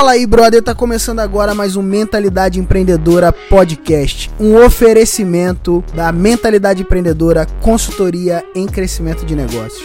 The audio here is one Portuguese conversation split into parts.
Fala aí, brother, tá começando agora mais um Mentalidade Empreendedora Podcast, um oferecimento da Mentalidade Empreendedora, consultoria em crescimento de negócios.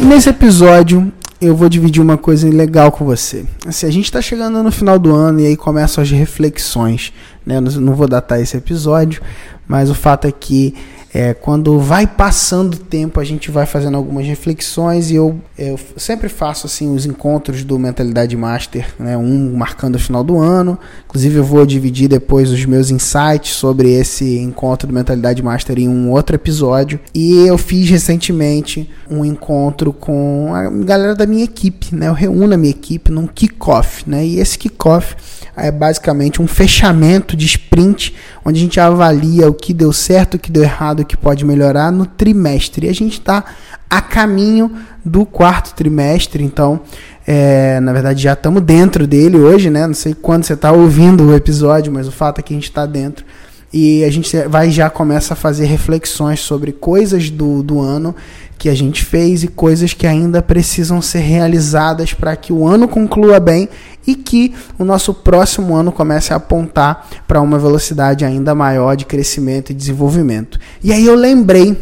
E nesse episódio eu vou dividir uma coisa legal com você. Assim, a gente está chegando no final do ano e aí começam as reflexões. Né? Não vou datar esse episódio, mas o fato é que é, quando vai passando o tempo, a gente vai fazendo algumas reflexões e eu, eu sempre faço assim os encontros do Mentalidade Master, né, um marcando o final do ano. Inclusive, eu vou dividir depois os meus insights sobre esse encontro do Mentalidade Master em um outro episódio. E eu fiz recentemente um encontro com a galera da minha equipe, né? Eu reúno a minha equipe num kickoff, né? E esse kickoff é basicamente um fechamento de sprint, onde a gente avalia o que deu certo, o que deu errado, o que pode melhorar no trimestre. E a gente está a caminho do quarto trimestre, então, é, na verdade, já estamos dentro dele hoje, né? Não sei quando você está ouvindo o episódio, mas o fato é que a gente está dentro. E a gente vai já começa a fazer reflexões sobre coisas do, do ano que a gente fez e coisas que ainda precisam ser realizadas para que o ano conclua bem e que o nosso próximo ano comece a apontar para uma velocidade ainda maior de crescimento e desenvolvimento. E aí eu lembrei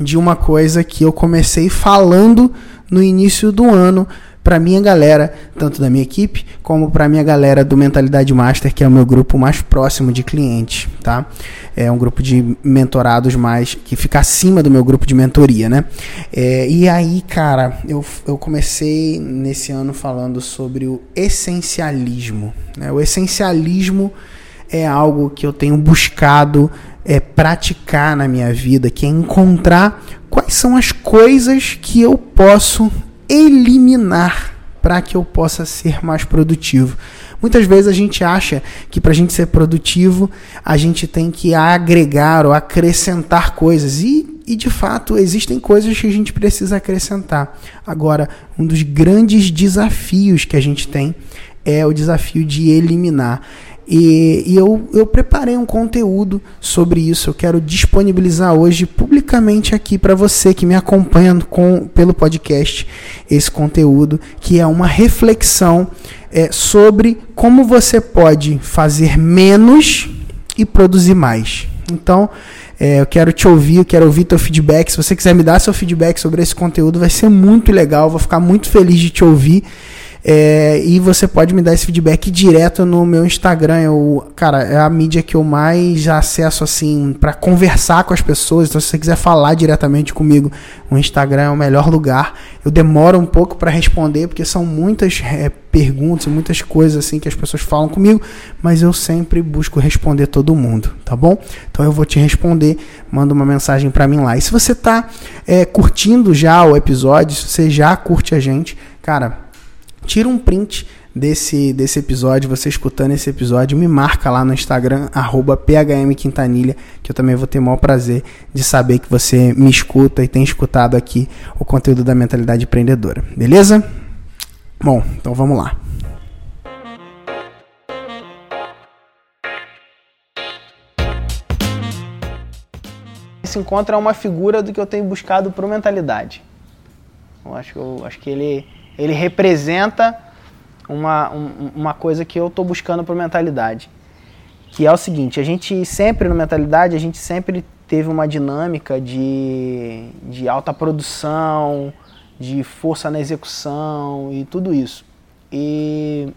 de uma coisa que eu comecei falando no início do ano para minha galera, tanto da minha equipe como para minha galera do Mentalidade Master, que é o meu grupo mais próximo de clientes, tá? É um grupo de mentorados mais que fica acima do meu grupo de mentoria, né? É, e aí, cara, eu, eu comecei nesse ano falando sobre o essencialismo. Né? O essencialismo é algo que eu tenho buscado é, praticar na minha vida, que é encontrar quais são as coisas que eu posso eliminar para que eu possa ser mais produtivo. Muitas vezes a gente acha que para a gente ser produtivo a gente tem que agregar ou acrescentar coisas e, e de fato existem coisas que a gente precisa acrescentar. Agora, um dos grandes desafios que a gente tem é o desafio de eliminar. E, e, eu, eu preparei um conteúdo sobre isso. Eu quero disponibilizar hoje publicamente aqui para você que me acompanha com, pelo podcast esse conteúdo, que é uma reflexão é, sobre como você pode fazer menos e produzir mais. Então, é, eu quero te ouvir, eu quero ouvir teu feedback. Se você quiser me dar seu feedback sobre esse conteúdo, vai ser muito legal. Vou ficar muito feliz de te ouvir. É, e você pode me dar esse feedback direto no meu Instagram. Eu, cara, é a mídia que eu mais acesso assim para conversar com as pessoas. Então, se você quiser falar diretamente comigo, o Instagram é o melhor lugar. Eu demoro um pouco para responder porque são muitas é, perguntas, muitas coisas assim que as pessoas falam comigo, mas eu sempre busco responder todo mundo, tá bom? Então eu vou te responder, manda uma mensagem para mim lá. E se você tá é, curtindo já o episódio, se você já curte a gente, cara, tira um print desse, desse episódio, você escutando esse episódio, me marca lá no Instagram, phmquintanilha, que eu também vou ter o maior prazer de saber que você me escuta e tem escutado aqui o conteúdo da Mentalidade Empreendedora. Beleza? Bom, então vamos lá. Esse encontro é uma figura do que eu tenho buscado para Mentalidade. Eu acho, eu acho que ele ele representa uma, um, uma coisa que eu estou buscando para mentalidade. Que é o seguinte, a gente sempre no mentalidade, a gente sempre teve uma dinâmica de, de alta produção, de força na execução e tudo isso. E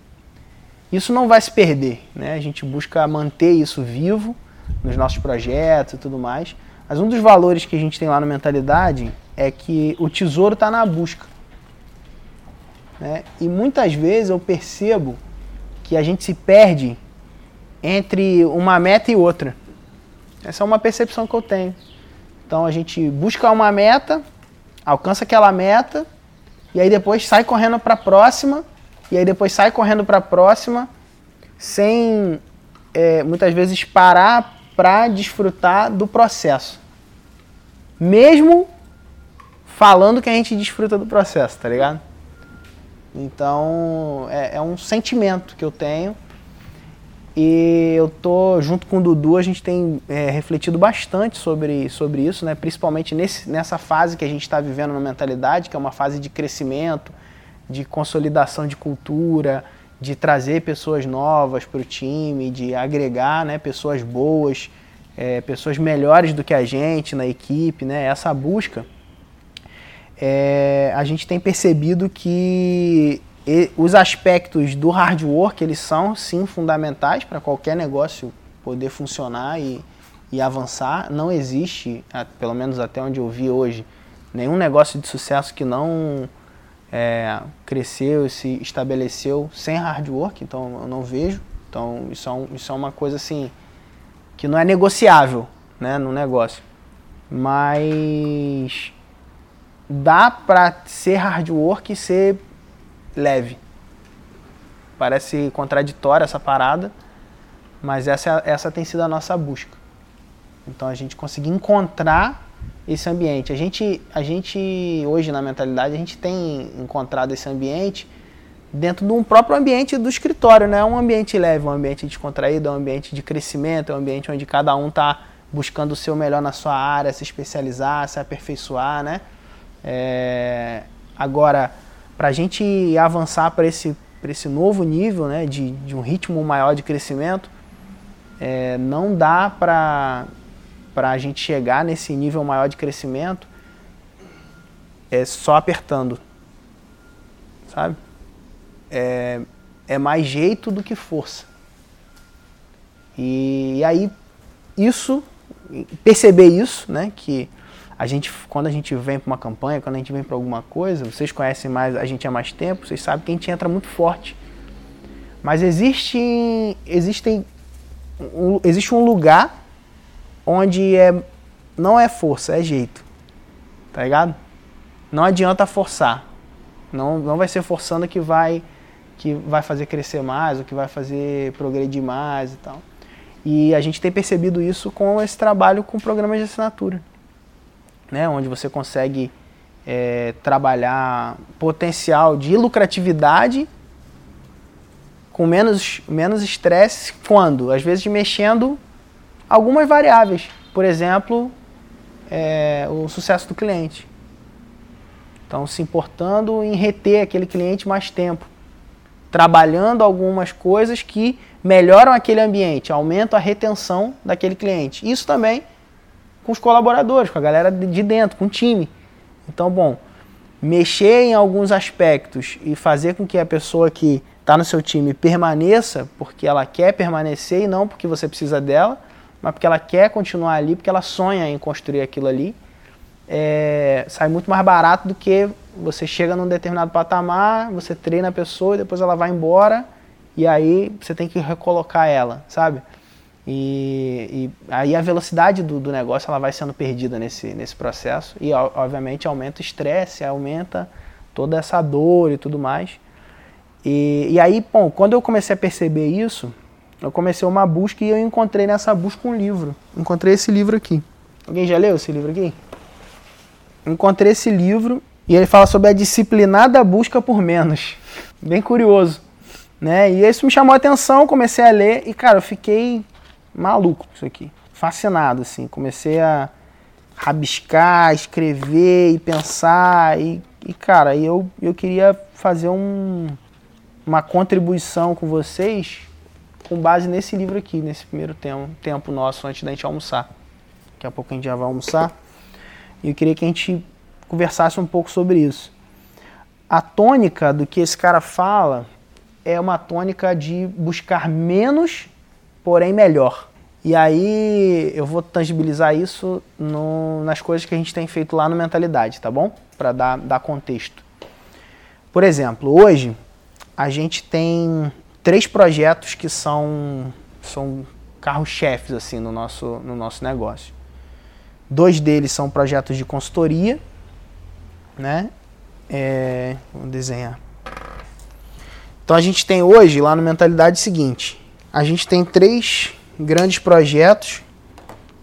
isso não vai se perder, né? A gente busca manter isso vivo nos nossos projetos e tudo mais. Mas um dos valores que a gente tem lá no mentalidade é que o tesouro está na busca. Né? E muitas vezes eu percebo que a gente se perde entre uma meta e outra. Essa é uma percepção que eu tenho. Então a gente busca uma meta, alcança aquela meta, e aí depois sai correndo para a próxima, e aí depois sai correndo para a próxima, sem é, muitas vezes parar para desfrutar do processo. Mesmo falando que a gente desfruta do processo, tá ligado? Então é, é um sentimento que eu tenho e eu tô junto com o Dudu, a gente tem é, refletido bastante sobre, sobre isso, né? principalmente nesse, nessa fase que a gente está vivendo na mentalidade, que é uma fase de crescimento, de consolidação de cultura, de trazer pessoas novas para o time, de agregar né, pessoas boas, é, pessoas melhores do que a gente na equipe, né? essa busca. É, a gente tem percebido que os aspectos do hard work, eles são sim fundamentais para qualquer negócio poder funcionar e, e avançar. Não existe, pelo menos até onde eu vi hoje, nenhum negócio de sucesso que não é, cresceu se estabeleceu sem hard work, então eu não vejo. Então isso é, um, isso é uma coisa assim que não é negociável né, no negócio. Mas dá para ser hard work e ser leve. Parece contraditória essa parada, mas essa, essa tem sido a nossa busca. Então a gente conseguir encontrar esse ambiente. A gente, a gente hoje na mentalidade, a gente tem encontrado esse ambiente dentro de um próprio ambiente do escritório, né? Um ambiente leve, um ambiente descontraído, um ambiente de crescimento, um ambiente onde cada um está buscando o seu melhor na sua área, se especializar, se aperfeiçoar, né? É... Agora, para a gente avançar para esse, esse novo nível, né, de, de um ritmo maior de crescimento, é, não dá para a gente chegar nesse nível maior de crescimento é só apertando, sabe? É, é mais jeito do que força. E, e aí, isso, perceber isso, né, que a gente, quando a gente vem para uma campanha, quando a gente vem para alguma coisa, vocês conhecem mais a gente há mais tempo, vocês sabem que a gente entra muito forte. Mas existe, existem, um, existe um lugar onde é, não é força, é jeito. Tá ligado? Não adianta forçar. Não, não vai ser forçando que vai, que vai fazer crescer mais, ou que vai fazer progredir mais e tal. E a gente tem percebido isso com esse trabalho com programas de assinatura né, onde você consegue é, trabalhar potencial de lucratividade com menos menos estresse quando? Às vezes mexendo algumas variáveis. Por exemplo é, o sucesso do cliente. Então se importando em reter aquele cliente mais tempo. Trabalhando algumas coisas que melhoram aquele ambiente aumentam a retenção daquele cliente. Isso também com os colaboradores, com a galera de dentro, com o time. Então, bom, mexer em alguns aspectos e fazer com que a pessoa que está no seu time permaneça porque ela quer permanecer e não porque você precisa dela, mas porque ela quer continuar ali, porque ela sonha em construir aquilo ali, é, sai muito mais barato do que você chega num determinado patamar, você treina a pessoa e depois ela vai embora e aí você tem que recolocar ela, sabe? E, e, aí a velocidade do, do, negócio ela vai sendo perdida nesse, nesse processo e obviamente aumenta o estresse, aumenta toda essa dor e tudo mais. E, e, aí, bom, quando eu comecei a perceber isso, eu comecei uma busca e eu encontrei nessa busca um livro. Encontrei esse livro aqui. Alguém já leu esse livro aqui? Encontrei esse livro e ele fala sobre a disciplinada busca por menos. Bem curioso. Né? E isso me chamou a atenção, comecei a ler e, cara, eu fiquei maluco isso aqui. Fascinado, assim. Comecei a rabiscar, escrever e pensar. E, e cara, eu, eu queria fazer um, uma contribuição com vocês com base nesse livro aqui, nesse primeiro tempo, tempo nosso antes da gente almoçar. Daqui a pouco a gente já vai almoçar. E eu queria que a gente conversasse um pouco sobre isso. A tônica do que esse cara fala é uma tônica de buscar menos porém melhor. E aí eu vou tangibilizar isso no, nas coisas que a gente tem feito lá no Mentalidade, tá bom? Para dar, dar contexto. Por exemplo, hoje a gente tem três projetos que são, são carros-chefes assim, no, nosso, no nosso negócio. Dois deles são projetos de consultoria, né? É, vou desenhar. Então a gente tem hoje lá no Mentalidade o seguinte: a gente tem três grandes projetos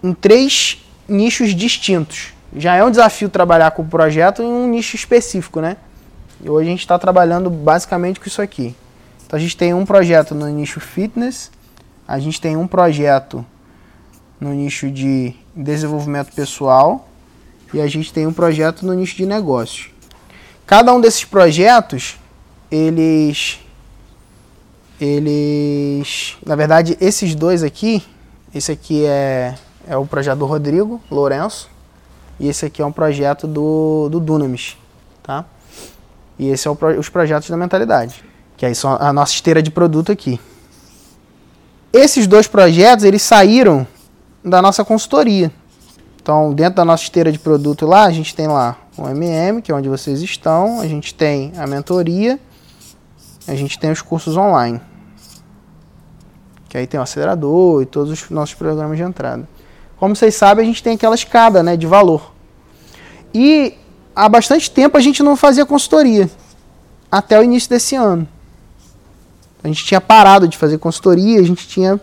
em três nichos distintos. Já é um desafio trabalhar com o projeto em um nicho específico, né? E hoje a gente está trabalhando basicamente com isso aqui. Então a gente tem um projeto no nicho fitness, a gente tem um projeto no nicho de desenvolvimento pessoal e a gente tem um projeto no nicho de negócios. Cada um desses projetos, eles eles, na verdade, esses dois aqui, esse aqui é, é o projeto do Rodrigo Lourenço e esse aqui é um projeto do, do Dunamis, tá? E esse é o, os projetos da mentalidade, que aí são a nossa esteira de produto aqui. Esses dois projetos, eles saíram da nossa consultoria. Então, dentro da nossa esteira de produto lá, a gente tem lá o MM, que é onde vocês estão, a gente tem a mentoria, a gente tem os cursos online que aí tem o acelerador e todos os nossos programas de entrada. Como vocês sabem, a gente tem aquela escada né, de valor. E há bastante tempo a gente não fazia consultoria, até o início desse ano. A gente tinha parado de fazer consultoria, a gente tinha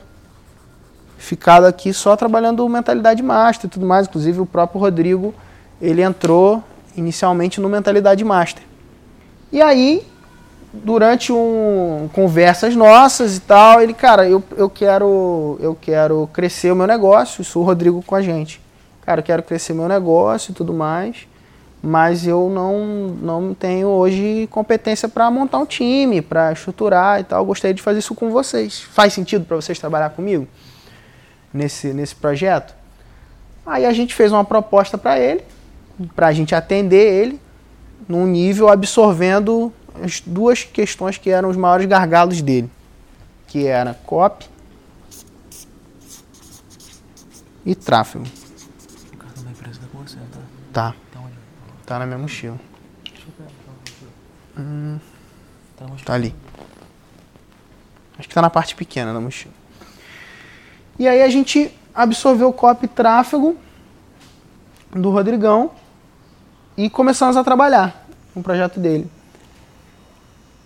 ficado aqui só trabalhando mentalidade master e tudo mais. Inclusive o próprio Rodrigo, ele entrou inicialmente no mentalidade master. E aí durante um conversas nossas e tal, ele, cara, eu, eu quero eu quero crescer o meu negócio, isso o Rodrigo com a gente. Cara, eu quero crescer meu negócio e tudo mais, mas eu não não tenho hoje competência para montar um time, para estruturar e tal. Eu gostaria de fazer isso com vocês. Faz sentido para vocês trabalhar comigo nesse nesse projeto? Aí a gente fez uma proposta para ele, para a gente atender ele num nível absorvendo as duas questões que eram os maiores gargalos dele, que era copy e tráfego. O cartão da empresa tá com você, tá? Tá. Tá, tá na minha mochila. Deixa eu ver. Hum, tá, tá ali. Acho que tá na parte pequena da mochila. E aí a gente absorveu o copy e tráfego do Rodrigão e começamos a trabalhar no projeto dele.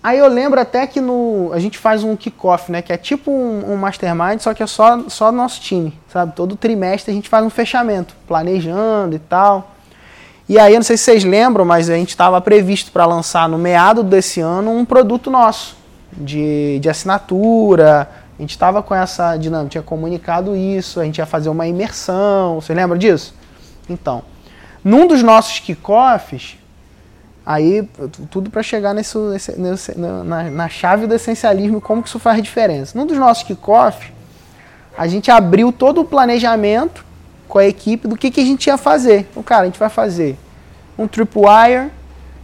Aí eu lembro até que no, a gente faz um kickoff, né? Que é tipo um, um, mastermind, só que é só, só nosso time, sabe? Todo trimestre a gente faz um fechamento, planejando e tal. E aí, eu não sei se vocês lembram, mas a gente estava previsto para lançar no meado desse ano um produto nosso, de, de assinatura. A gente estava com essa dinâmica, tinha comunicado isso, a gente ia fazer uma imersão. Você lembra disso? Então, num dos nossos kickoffs, Aí, tudo para chegar nesse, nesse, na, na, chave do essencialismo, como que isso faz diferença. Num dos nossos kickoff, a gente abriu todo o planejamento com a equipe do que, que a gente ia fazer. Então, cara, a gente vai fazer um tripwire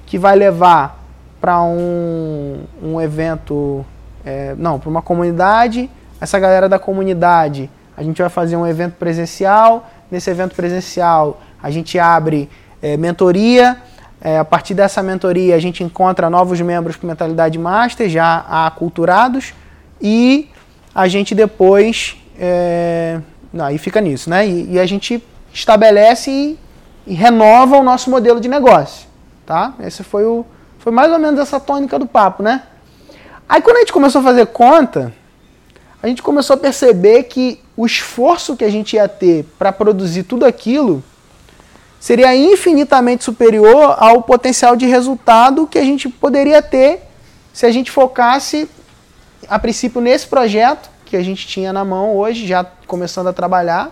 que vai levar para um, um evento, é, não, para uma comunidade. Essa galera da comunidade, a gente vai fazer um evento presencial. Nesse evento presencial, a gente abre é, mentoria é, a partir dessa mentoria, a gente encontra novos membros com mentalidade master, já aculturados, e a gente depois. É, não, aí fica nisso, né? E, e a gente estabelece e, e, renova o nosso modelo de negócio. Tá? Esse foi, o, foi mais ou menos essa tônica do papo, né? Aí quando a gente começou a fazer conta, a gente começou a perceber que o esforço que a gente ia ter para produzir tudo aquilo seria infinitamente superior ao potencial de resultado que a gente poderia ter se a gente focasse, a princípio, nesse projeto que a gente tinha na mão hoje, já começando a trabalhar,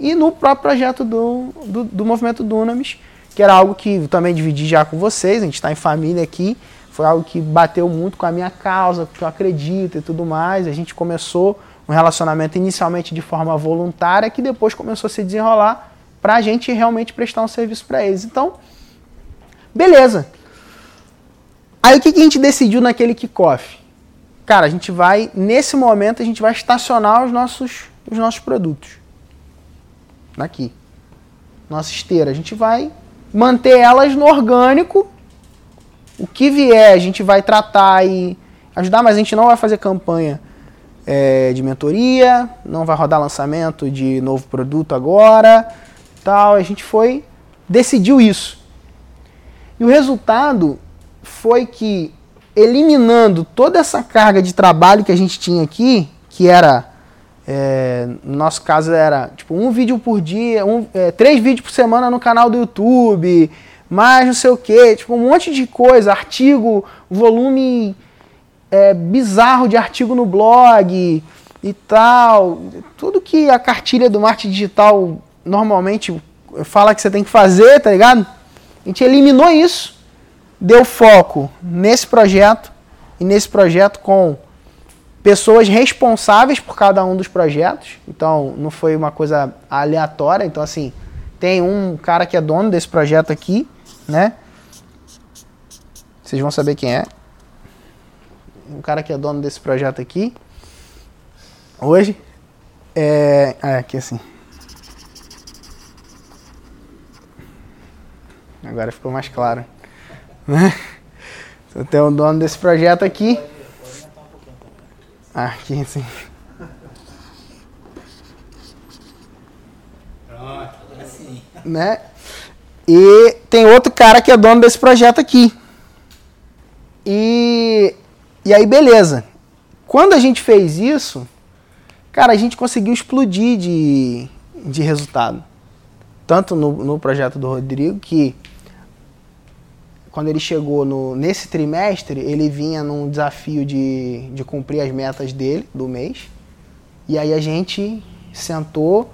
e no próprio projeto do, do, do movimento Dunamis, que era algo que também dividi já com vocês, a gente está em família aqui, foi algo que bateu muito com a minha causa, que eu acredito e tudo mais. A gente começou um relacionamento inicialmente de forma voluntária, que depois começou a se desenrolar para a gente realmente prestar um serviço para eles. Então, beleza. Aí o que, que a gente decidiu naquele kickoff? Cara, a gente vai, nesse momento, a gente vai estacionar os nossos, os nossos produtos. Aqui. Nossa esteira. A gente vai manter elas no orgânico. O que vier, a gente vai tratar e ajudar, mas a gente não vai fazer campanha é, de mentoria, não vai rodar lançamento de novo produto agora tal. A gente foi, decidiu isso. E o resultado foi que, eliminando toda essa carga de trabalho que a gente tinha aqui, que era, é, no nosso caso era tipo um vídeo por dia, um, é, três vídeos por semana no canal do YouTube, mais não sei o que, tipo, um monte de coisa, artigo, volume é, bizarro de artigo no blog e tal. Tudo que a cartilha do marketing digital normalmente fala que você tem que fazer, tá ligado? A gente eliminou isso, deu foco nesse projeto e nesse projeto com pessoas responsáveis por cada um dos projetos. Então, não foi uma coisa aleatória. Então, assim, tem um cara que é dono desse projeto aqui, né? Vocês vão saber quem é. Um cara que é dono desse projeto aqui. Hoje. É. Ah, aqui assim. Agora ficou mais claro. Então tem o dono desse projeto aqui. Ah, aqui assim. Pronto, assim. Né? E tem outro cara que é dono desse projeto aqui. E, e aí, beleza. Quando a gente fez isso, cara, a gente conseguiu explodir de, de resultado. Tanto no, no projeto do Rodrigo, que quando ele chegou no, nesse trimestre, ele vinha num desafio de, de cumprir as metas dele do mês. E aí a gente sentou,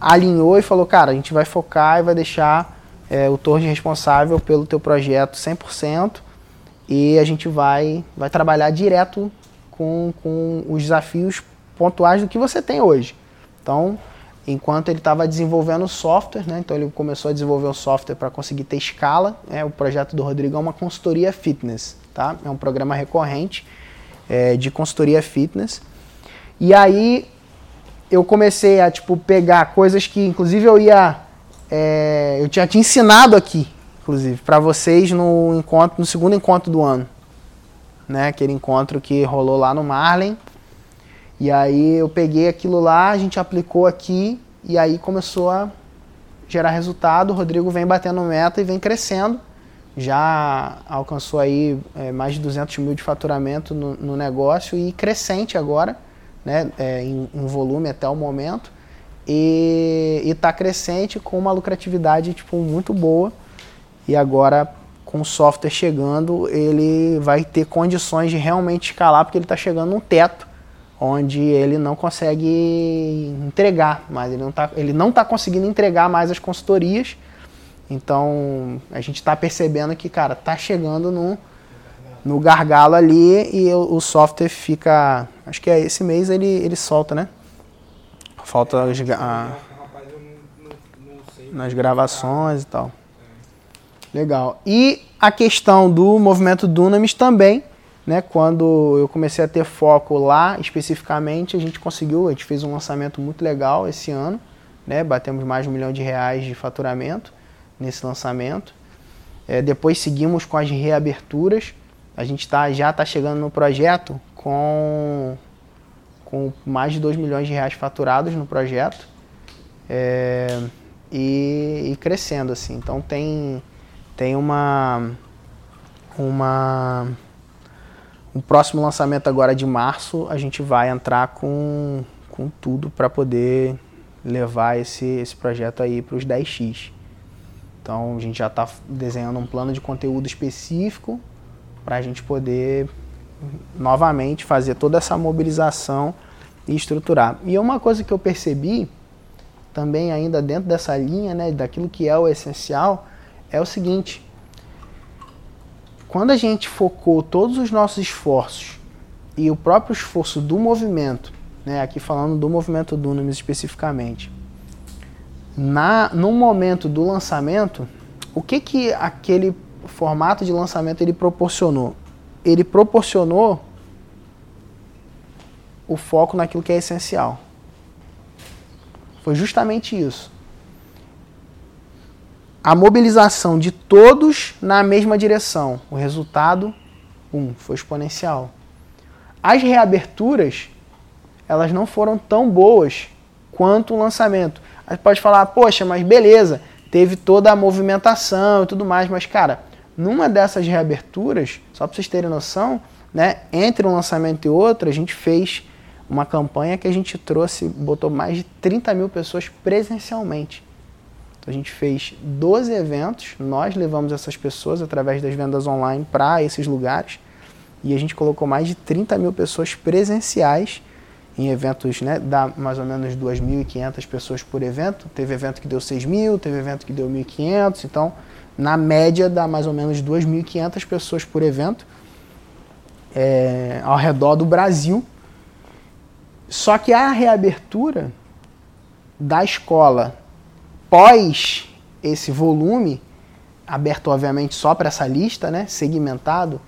alinhou e falou, cara, a gente vai focar e vai deixar é, o Torre responsável pelo teu projeto 100% e a gente vai, vai trabalhar direto com, com os desafios pontuais do que você tem hoje. Então, enquanto ele estava desenvolvendo software, né, então ele começou a desenvolver o software para conseguir ter escala. Né, o projeto do Rodrigo é uma consultoria fitness, tá? é um programa recorrente é, de consultoria fitness. E aí eu comecei a tipo pegar coisas que inclusive eu ia é, eu tinha te ensinado aqui, inclusive, para vocês no encontro, no segundo encontro do ano, né? Aquele encontro que rolou lá no Marlin. E aí eu peguei aquilo lá, a gente aplicou aqui e aí começou a gerar resultado. O Rodrigo vem batendo meta e vem crescendo. Já alcançou aí é, mais de 200 mil de faturamento no, no negócio e crescente agora, né? É, em, em volume até o momento e está crescente com uma lucratividade tipo muito boa e agora com o software chegando ele vai ter condições de realmente escalar porque ele está chegando num teto onde ele não consegue entregar mas ele não está ele não está conseguindo entregar mais as consultorias então a gente está percebendo que cara está chegando no no gargalo ali e o, o software fica acho que é esse mês ele ele solta né Falta as, a, nas gravações e tal. Legal. E a questão do movimento Dunamis também, né? Quando eu comecei a ter foco lá especificamente, a gente conseguiu, a gente fez um lançamento muito legal esse ano, né? Batemos mais de um milhão de reais de faturamento nesse lançamento. É, depois seguimos com as reaberturas. A gente tá, já está chegando no projeto com com mais de 2 milhões de reais faturados no projeto é, e, e, crescendo assim. Então tem, tem uma, uma um próximo lançamento agora de março a gente vai entrar com, com tudo para poder levar esse, esse projeto aí para os 10x. Então a gente já está desenhando um plano de conteúdo específico para a gente poder novamente fazer toda essa mobilização e estruturar. E uma coisa que eu percebi também ainda dentro dessa linha, né, daquilo que é o essencial, é o seguinte: quando a gente focou todos os nossos esforços e o próprio esforço do movimento, né, aqui falando do movimento Dunamis especificamente, na no momento do lançamento, o que que aquele formato de lançamento ele proporcionou? Ele proporcionou o foco naquilo que é essencial. Foi justamente isso. A mobilização de todos na mesma direção. O resultado, um, foi exponencial. As reaberturas, elas não foram tão boas quanto o lançamento. Aí pode falar, poxa, mas beleza, teve toda a movimentação e tudo mais, mas cara, numa dessas reaberturas, só para vocês terem noção, né, entre um lançamento e outro, a gente fez uma campanha que a gente trouxe, botou mais de 30 mil pessoas presencialmente. Então, a gente fez 12 eventos, nós levamos essas pessoas através das vendas online para esses lugares e a gente colocou mais de 30 mil pessoas presenciais em eventos, né, dá mais ou menos 2.500 pessoas por evento. Teve evento que deu 6 mil, teve evento que deu 1.500, então na média dá mais ou menos 2.500 pessoas por evento é, ao redor do Brasil. Só que a reabertura da escola pós esse volume, aberto obviamente só para essa lista, né, segmentado,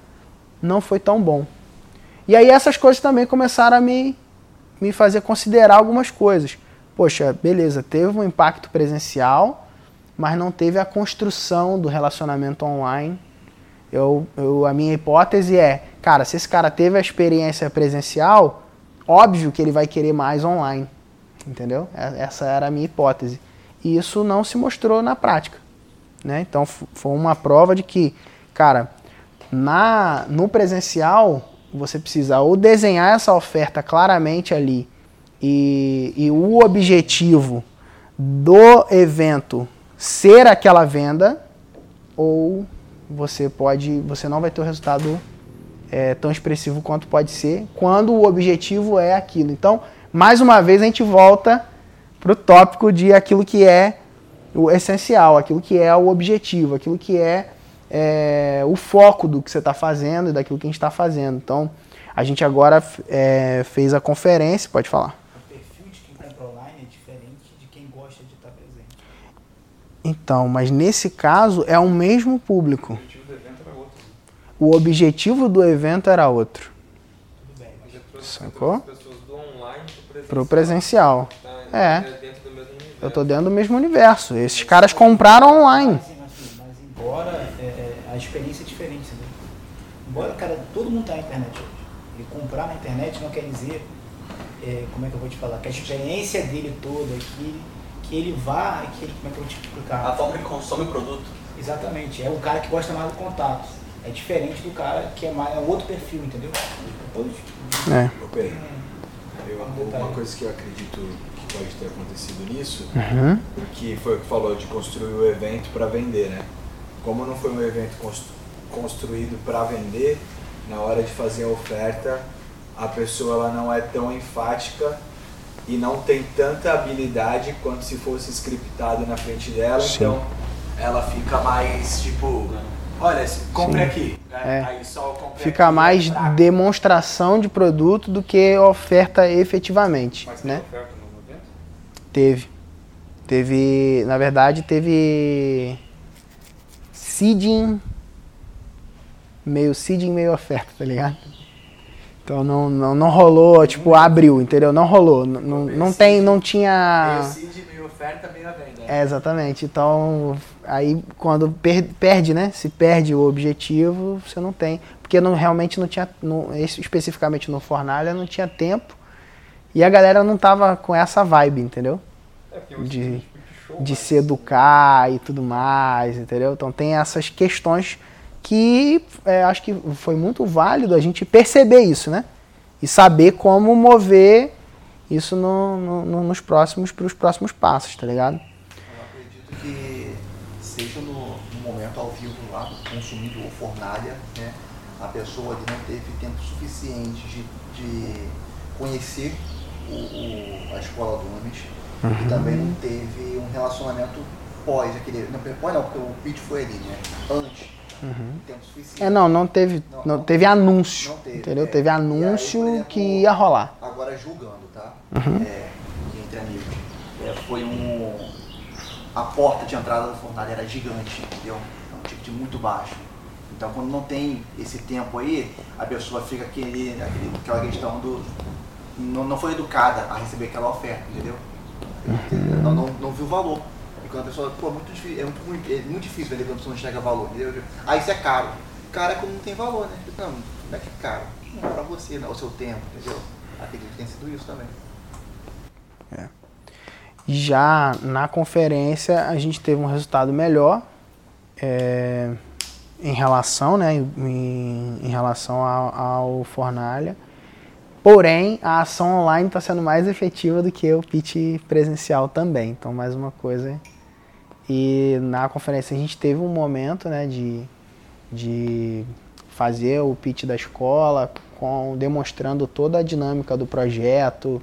não foi tão bom. E aí essas coisas também começaram a me me fazer considerar algumas coisas. Poxa, beleza, teve um impacto presencial, mas não teve a construção do relacionamento online. Eu, eu, a minha hipótese é, cara, se esse cara teve a experiência presencial, óbvio que ele vai querer mais online. Entendeu? É, essa era a minha hipótese. E isso não se mostrou na prática. Né? Então foi uma prova de que, cara, na, no presencial você precisa ou desenhar essa oferta claramente ali e, e o objetivo do evento ser aquela venda, ou você pode, você não vai ter o resultado é, tão expressivo quanto pode ser quando o objetivo é aquilo. Então, mais uma vez a gente volta para o tópico de aquilo que é o essencial, aquilo que é o objetivo, aquilo que é é, o foco do que você está fazendo e daquilo que a gente está fazendo. Então, a gente agora é, fez a conferência, pode falar. O perfil de quem compra online é diferente de quem gosta de estar presente. Então, mas nesse caso é o mesmo público. O objetivo do evento era outro. O objetivo do evento era outro. Tudo bem, mas Sacou? pessoas do online Para o presencial. Tá, É. dentro do mesmo universo. Eu tô dentro do mesmo universo. Esses caras compraram online. Mas, mas, mas embora é, é, a experiência é diferente, entendeu? Embora, cara, todo mundo tá na internet hoje. E comprar na internet não quer dizer, é, como é que eu vou te falar, que a experiência dele toda, que, que ele vá, que ele, como é que eu vou te explicar? A forma que consome o produto. Exatamente, é o cara que gosta mais do contato. É diferente do cara que é mais é outro perfil, entendeu? Depois, É. Um uma coisa que eu acredito que pode ter acontecido nisso, Uhum. que foi o que falou de construir o evento para vender, né? Como não foi um evento cons- construído para vender, na hora de fazer a oferta, a pessoa ela não é tão enfática e não tem tanta habilidade quanto se fosse scriptado na frente dela, Sim. então ela fica mais tipo, olha, compre Sim. aqui. né? É. Aí só compre Fica aqui, mais demonstração de produto do que oferta efetivamente, Mas tem né? oferta no evento? Teve. Teve, na verdade, teve seeding, meio seeding, meio oferta, tá ligado? Então não, não, não rolou, tipo, abriu, entendeu? Não rolou. Não, não, tem, não tinha... Meio seed, meio oferta, meio venda. É, exatamente. Então, aí quando per- perde, né? Se perde o objetivo, você não tem. Porque não, realmente não tinha, não, especificamente no Fornalha, não tinha tempo. E a galera não tava com essa vibe, entendeu? É, De- tipo de se educar e tudo mais, entendeu? Então tem essas questões que é, acho que foi muito válido a gente perceber isso, né? E saber como mover isso no- no- no- nos próximos, para os próximos passos, tá ligado? Eu acredito que seja no, no momento ao vivo lá, consumindo o fornalha, né, a pessoa ali não teve tempo suficiente de, de conhecer o, o- a escola do Nunes e também não teve um relacionamento pós aquele. Não, pós não, porque o pitch foi ali, né? Antes. Tempo suficiente. É, não, não teve, Não, não, teve anúncio, Não teve, entendeu? é. Teve aí, anúncio por exemplo, que ia rolar. Agora julgando, tá? Uhum. É, entre amigos. É, foi um. A porta de entrada do fornalha era gigante, entendeu? É um ticket muito baixo. Então quando não tem esse tempo aí, a pessoa fica aquele, aquele, aquela questão do. Não, não foi educada a receber aquela oferta, entendeu? Uhum. Não, não, não viu o valor. E quando a pessoa, pô, muito difícil, é, muito, muito- é muito difícil vender quando a pessoa não enxerga valor, entendeu? Ah, isso é caro. Caro é quando não tem valor, né? Não, não é que é caro. Não é pra você, não, é o seu tempo, entendeu? Acredito que tem sido isso também. Já na conferência a gente teve um resultado melhor é, em relação, né, em, em relação ao, ao Fornalha. Porém, a ação online está sendo mais efetiva do que o pitch presencial também. Então, mais uma coisa E na conferência a gente teve um momento né, de, de fazer o pitch da escola, com, demonstrando toda a dinâmica do projeto,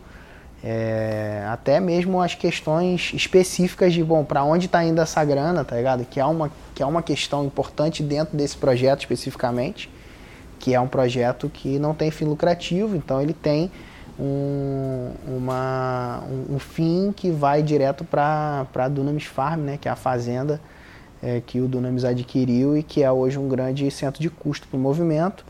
é, até mesmo as questões específicas de, bom, para onde está indo essa grana, tá ligado? Que é, uma, que é uma questão importante dentro desse projeto especificamente, que é um projeto que não tem fim lucrativo, então ele tem um, uma, um, um fim que vai direto para a Dunamis Farm, né, que é a fazenda é, que o Dunamis adquiriu e que é hoje um grande centro de custo para o movimento.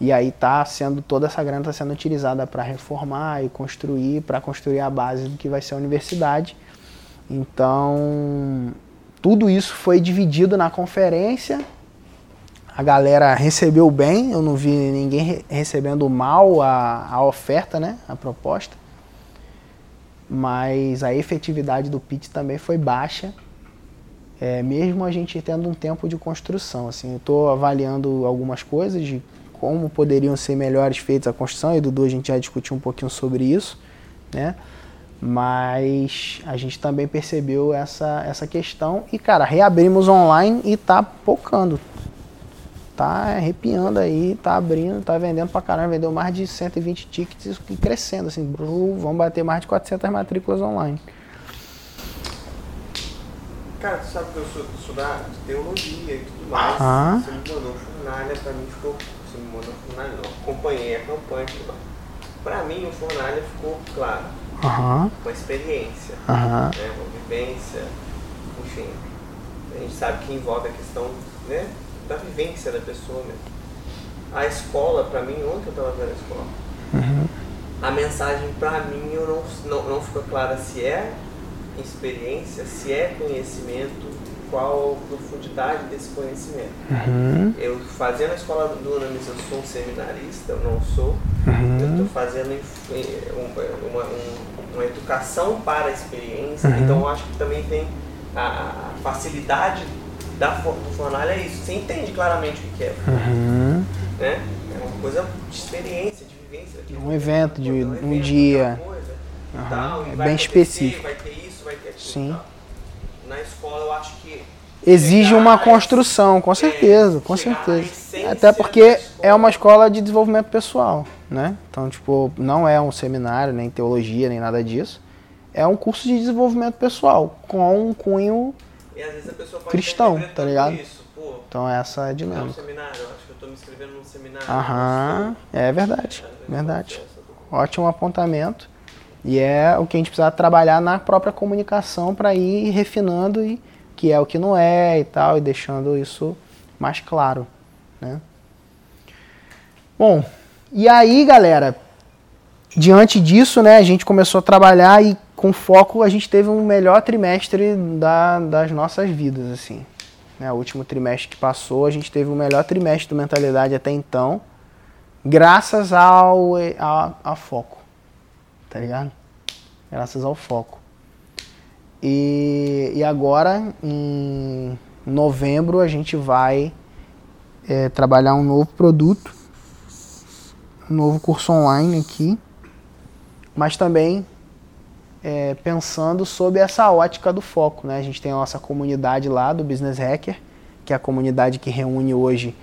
E aí tá sendo toda essa grana está sendo utilizada para reformar e construir, para construir a base do que vai ser a universidade. Então, tudo isso foi dividido na conferência. A galera recebeu bem, eu não vi ninguém re recebendo mal a, a oferta, né, a proposta. Mas a efetividade do pitch também foi baixa, é, mesmo a gente tendo um tempo de construção. Assim, eu estou avaliando algumas coisas de como poderiam ser melhores feitas a construção, e Dudu a gente já discutiu um pouquinho sobre isso, né? Mas a gente também percebeu essa, essa questão e, cara, reabrimos online e tá pocando. Tá arrepiando aí, tá abrindo, tá vendendo pra caramba, vendeu mais de 120 tickets e crescendo, assim, vamos bater mais de 400 matrículas online. Cara, tu sabe que eu sou, sou da teologia e tudo mais. Aham. Você me mandou um fornalha, pra mim ficou. Você me mandou um fornalha, não. Acompanhei a campanha e tudo mais. Pra mim, o fornalha ficou claro. Aham, Uma experiência, aham, né, uma vivência, enfim. A gente sabe que envolve a questão né, da vivência da pessoa mesmo. A escola, pra mim, ontem eu estava vendo a escola, uhum, a mensagem pra mim eu não, não, não ficou clara se é experiência, se é conhecimento, qual a profundidade desse conhecimento. uhum, Eu fazendo a escola do Dunamis, eu sou um seminarista, eu não sou. Eu uhum, estou fazendo uma, um- uma educação para a experiência, Uhum. então eu acho que também tem a facilidade da, do fornalha é isso. Você entende claramente o que é, uhum. né? É uma coisa de experiência, de vivência. de Um evento, de coisa, um evento, dia. aquela coisa Aham, tal, é bem específico. Vai ter isso, vai ter aquilo. Sim. tal. Na escola eu acho que Exige uma construção, com certeza, com certeza. Até porque é uma escola de desenvolvimento pessoal, né? Então, tipo, não é um seminário, nem teologia, nem nada disso. É um curso de desenvolvimento pessoal, com um cunho. E às vezes a pessoa pode Cristão, tá ligado? Isso. Pô, Então, essa é a é um dinâmica. seminário, eu acho que eu tô me inscrevendo num seminário. Aham, é verdade, verdade. Ótimo apontamento. E é o que a gente precisa trabalhar na própria comunicação para ir refinando e que é o que não é e tal, e deixando isso mais claro, né? Bom, e aí, galera, diante disso, né, a gente começou a trabalhar e com foco a gente teve um melhor trimestre da- das nossas vidas, assim. Né, o último trimestre que passou, a gente teve o melhor trimestre do Mentalidade até então, graças ao a, a foco, tá ligado? Graças ao foco. E, e agora, em novembro, a gente vai é, trabalhar um novo produto, um novo curso online aqui, mas também é, pensando sob essa ótica do foco. Né? A gente tem a nossa comunidade lá do Business Hacker, que é a comunidade que reúne hoje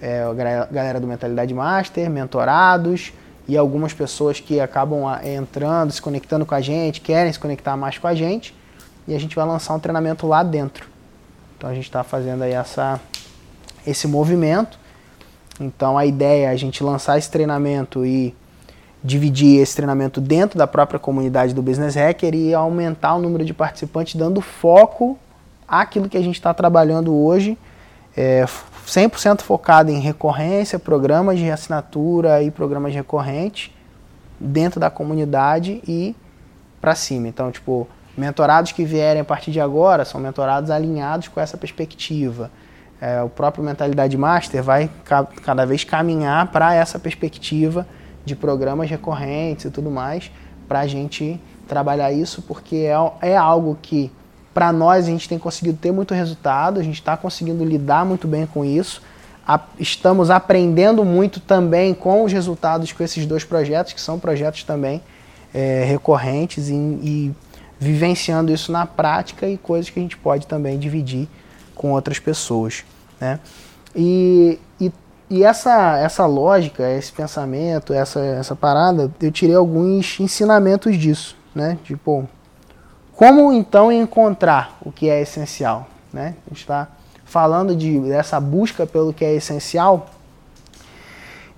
é, a galera do Mentalidade Master, mentorados e algumas pessoas que acabam ah, entrando, se conectando com a gente, querem se conectar mais com a gente. E a gente vai lançar um treinamento lá dentro. Então a gente está fazendo aí essa, esse movimento. Então a ideia é a gente lançar esse treinamento e dividir esse treinamento dentro da própria comunidade do Business Hacker e aumentar o número de participantes, dando foco àquilo que a gente está trabalhando hoje, é, 100% focado em recorrência, programas de assinatura e programas recorrentes dentro da comunidade e para cima. Então, tipo, mentorados que vierem a partir de agora são mentorados alinhados com essa perspectiva. É, o próprio Mentalidade Master vai ca cada vez caminhar para essa perspectiva de programas recorrentes e tudo mais, para a gente trabalhar isso, porque é, é algo que, para nós, a gente tem conseguido ter muito resultado, a gente está conseguindo lidar muito bem com isso, a, estamos aprendendo muito também com os resultados com esses dois projetos, que são projetos também é, recorrentes e, e vivenciando isso na prática e coisas que a gente pode também dividir com outras pessoas, né? E, e, e essa, essa lógica, esse pensamento, essa, essa parada, eu tirei alguns ensinamentos disso, né? Tipo, como então encontrar o que é essencial, né? A gente está falando de, dessa busca pelo que é essencial,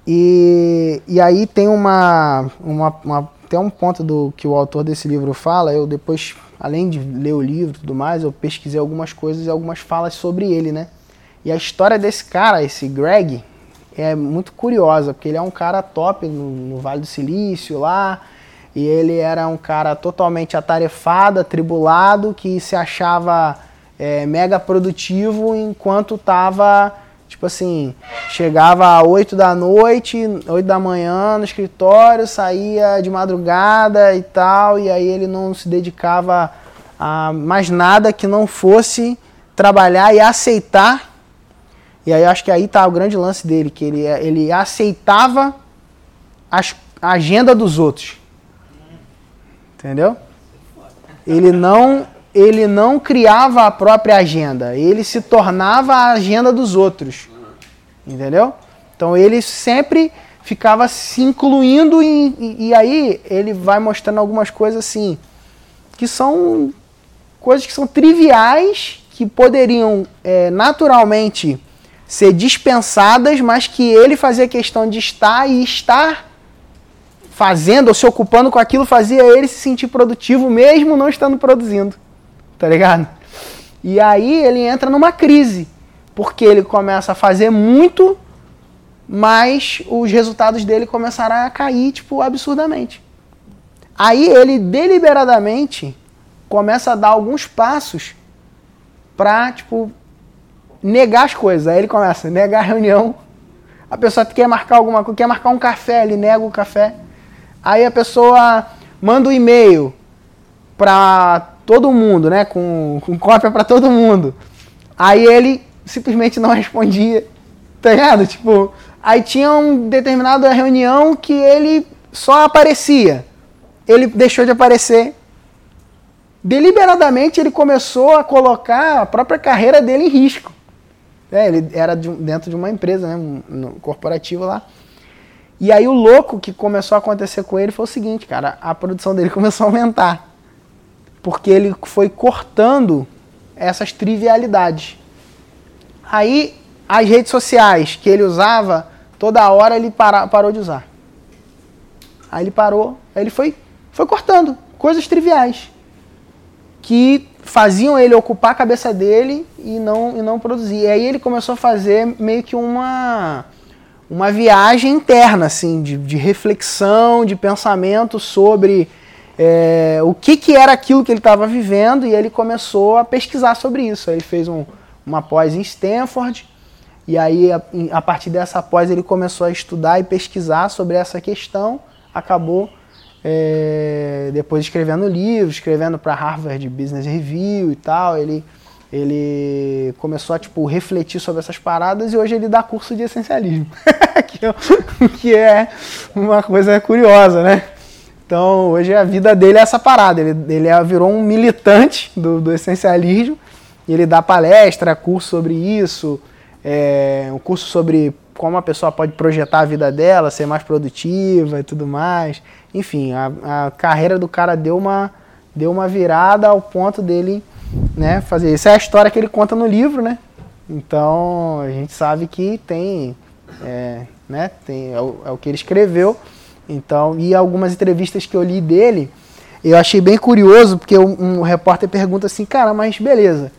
e, e aí tem uma, uma, uma até um ponto do que o autor desse livro fala, eu depois, além de ler o livro e tudo mais, eu pesquisei algumas coisas e algumas falas sobre ele, né? E a história desse cara, esse Greg, é muito curiosa, porque ele é um cara top no, no Vale do Silício lá, e ele era um cara totalmente atarefado, atribulado, que se achava é, mega produtivo enquanto estava Tipo assim, chegava às 8 da noite, 8 da manhã no escritório, saía de madrugada e tal, e aí ele não se dedicava a mais nada que não fosse trabalhar e aceitar. E aí acho que aí tá o grande lance dele, que ele, ele aceitava as, a agenda dos outros. Entendeu? Ele não ele não criava a própria agenda, ele se tornava a agenda dos outros. Entendeu? Então ele sempre ficava se incluindo e, e, e aí ele vai mostrando algumas coisas assim que são coisas que são triviais que poderiam é, naturalmente ser dispensadas, mas que ele fazia questão de estar e estar fazendo ou se ocupando com aquilo fazia ele se sentir produtivo mesmo não estando produzindo tá ligado? E aí ele entra numa crise, porque ele começa a fazer muito, mas os resultados dele começaram a cair, tipo, absurdamente. Aí ele deliberadamente começa a dar alguns passos pra, tipo, negar as coisas. Aí ele começa a negar a reunião. A pessoa quer marcar alguma coisa, quer marcar um café, ele nega o café. Aí a pessoa manda um e-mail pra todo mundo, né? Com, com cópia para todo mundo. Aí ele simplesmente não respondia, tá ligado? Tipo, aí tinha um determinada reunião que ele só aparecia. Ele deixou de aparecer. Deliberadamente ele começou a colocar a própria carreira dele em risco. É, ele era de, dentro de uma empresa, né, um, um corporativo lá. E aí o louco que começou a acontecer com ele foi o seguinte, cara, a produção dele começou a aumentar porque ele foi cortando essas trivialidades. Aí, as redes sociais que ele usava, toda hora ele para, parou de usar. Aí ele parou, aí ele foi, foi cortando coisas triviais que faziam ele ocupar a cabeça dele e não, e não produzir. E aí ele começou a fazer meio que uma, uma viagem interna, assim, de, de reflexão, de pensamento sobre é, o que, que era aquilo que ele estava vivendo e ele começou a pesquisar sobre isso. Aí ele fez um, uma pós em Stanford e aí a, a, partir dessa pós ele começou a estudar e pesquisar sobre essa questão, acabou é, depois escrevendo livros, escrevendo para Harvard Business Review e tal. Ele ele começou a tipo refletir sobre essas paradas e hoje ele dá curso de essencialismo, que é uma coisa curiosa, né? Então, hoje a vida dele é essa parada. Ele, ele é, virou um militante do, do essencialismo. Ele dá palestra, curso sobre isso, é, um curso sobre como a pessoa pode projetar a vida dela, ser mais produtiva e tudo mais. Enfim, a, a carreira do cara deu uma, deu uma virada ao ponto dele né, fazer. Essa é a história que ele conta no livro, né? Então, a gente sabe que tem, é, né, tem é o, é o que ele escreveu. Então, e algumas entrevistas que eu li dele, eu achei bem curioso, porque um, um repórter pergunta assim, cara, mas beleza.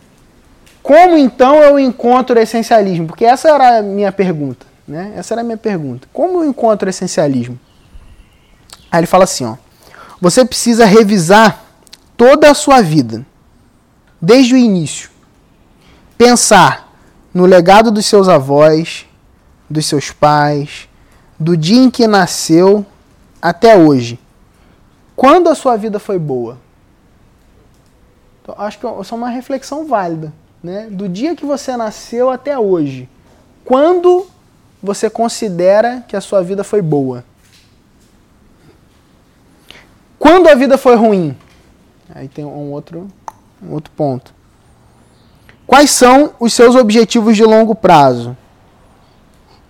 Como então eu encontro o essencialismo? Porque essa era a minha pergunta, né? Essa era a minha pergunta. Como eu encontro o essencialismo? Aí ele fala assim, ó. Você precisa revisar toda a sua vida, desde o início. Pensar no legado dos seus avós, dos seus pais, do dia em que nasceu até hoje, quando a sua vida foi boa? Então, acho que é uma reflexão válida. Né? Do dia que você nasceu até hoje, quando você considera que a sua vida foi boa? Quando a vida foi ruim? Aí tem um outro, um outro ponto. Quais são os seus objetivos de longo prazo?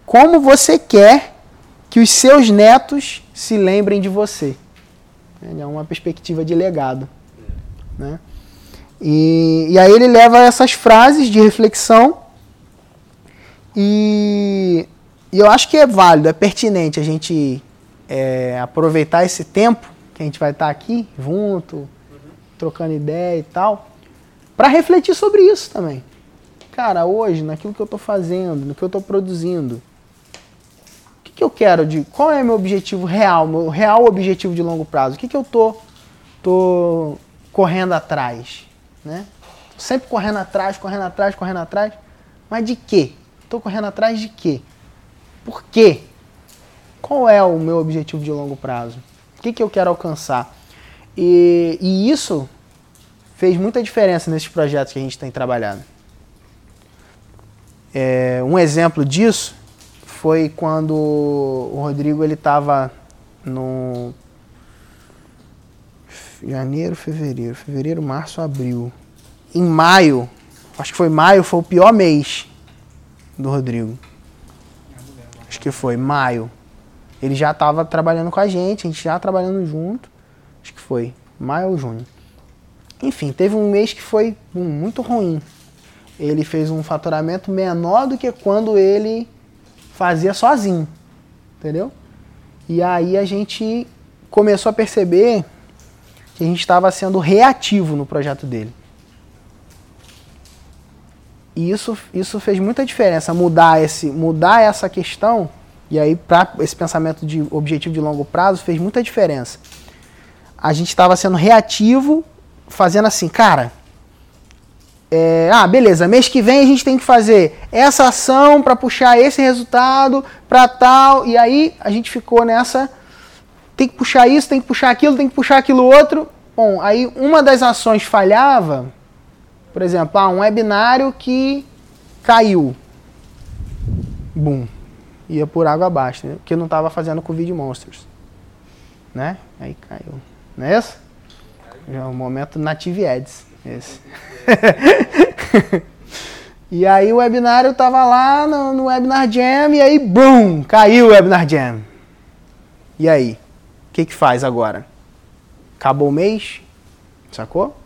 Como você quer que os seus netos se lembrem de você? É uma perspectiva de legado. Né? E, e aí ele leva essas frases de reflexão e, e eu acho que é válido, é pertinente a gente é, aproveitar esse tempo que a gente vai estar aqui junto, trocando ideia e tal, para refletir sobre isso também. Cara, hoje, naquilo que eu estou fazendo, no que eu estou produzindo, o que, que eu quero de. Qual é meu objetivo real, meu real objetivo de longo prazo? O que, que eu tô, tô correndo atrás? Né? Sempre correndo atrás, correndo atrás, correndo atrás. Mas de quê? Estou correndo atrás de quê? Por quê? Qual é o meu objetivo de longo prazo? O que, que eu quero alcançar? E, e isso fez muita diferença nesses projetos que a gente tem trabalhado. É, um exemplo disso foi quando o Rodrigo ele estava no janeiro, fevereiro, fevereiro, março, abril. Em maio, acho que foi maio, foi o pior mês do Rodrigo. Acho que foi maio. Ele já estava trabalhando com a gente, a gente já trabalhando junto. Acho que foi maio ou junho. Enfim, teve um mês que foi muito ruim. Ele fez um faturamento menor do que quando ele fazia sozinho. Entendeu? E aí a gente começou a perceber que a gente estava sendo reativo no projeto dele. E isso, isso fez muita diferença, mudar, esse, mudar essa questão, e aí para esse pensamento de objetivo de longo prazo fez muita diferença. A gente estava sendo reativo, fazendo assim, cara, é, ah, beleza, mês que vem a gente tem que fazer essa ação para puxar esse resultado para tal, e aí a gente ficou nessa, tem que puxar isso, tem que puxar aquilo, tem que puxar aquilo outro. Bom, aí uma das ações falhava, por exemplo, ah, um webinário que caiu. Bum. Ia por água abaixo, né? Porque não estava fazendo com o Video Monsters. Né? Aí caiu. Não é isso? É o momento Native Ads. Esse. e aí o webinário tava lá no, no, Webinar Jam e aí, bum, caiu o Webinar Jam. E aí? O que que faz agora? Acabou o mês? Sacou?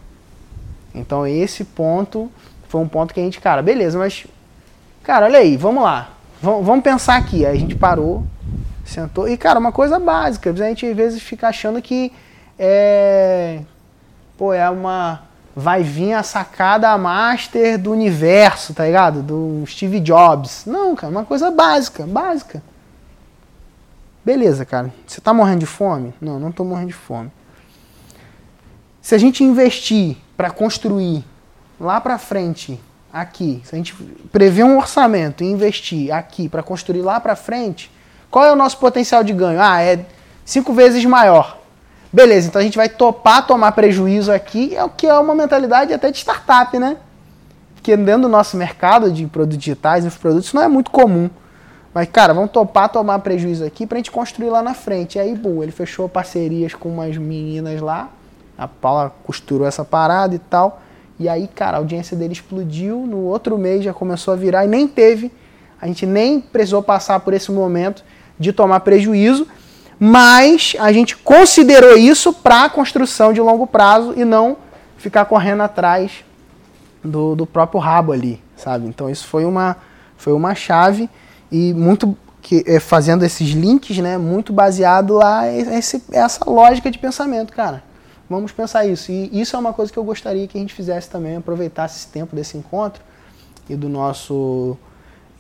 Então esse ponto foi um ponto que a gente, cara, beleza, mas, cara, olha aí, vamos lá. Vamos, vamos pensar aqui. Aí a gente parou, sentou. E, cara, uma coisa básica. A gente às vezes fica achando que é. Pô, é uma. Vai vir a sacada master do universo, tá ligado? Do Steve Jobs. Não, cara, uma coisa básica, básica. Beleza, cara. Você tá morrendo de fome? Não, não tô morrendo de fome. Se a gente investir para construir lá para frente, aqui, se a gente prever um orçamento e investir aqui para construir lá para frente, qual é o nosso potencial de ganho? Ah, é cinco vezes maior. Beleza, então a gente vai topar tomar prejuízo aqui, é o que é uma mentalidade até de startup, né? Porque dentro do nosso mercado de produtos digitais, os produtos, não é muito comum. Mas, cara, vamos topar tomar prejuízo aqui pra gente construir lá na frente. E aí, bum, ele fechou parcerias com umas meninas lá, a Paula costurou essa parada e tal. E aí, cara, a audiência dele explodiu. No outro mês já começou a virar e nem teve. A gente nem precisou passar por esse momento de tomar prejuízo. Mas a gente considerou isso para a construção de longo prazo e não ficar correndo atrás do, do próprio rabo ali, sabe? Então isso foi uma, foi uma chave e muito que, é, fazendo esses links, né? Muito baseado a esse, essa lógica de pensamento, cara. Vamos pensar isso. E isso é uma coisa que eu gostaria que a gente fizesse também, aproveitasse esse tempo desse encontro e do nosso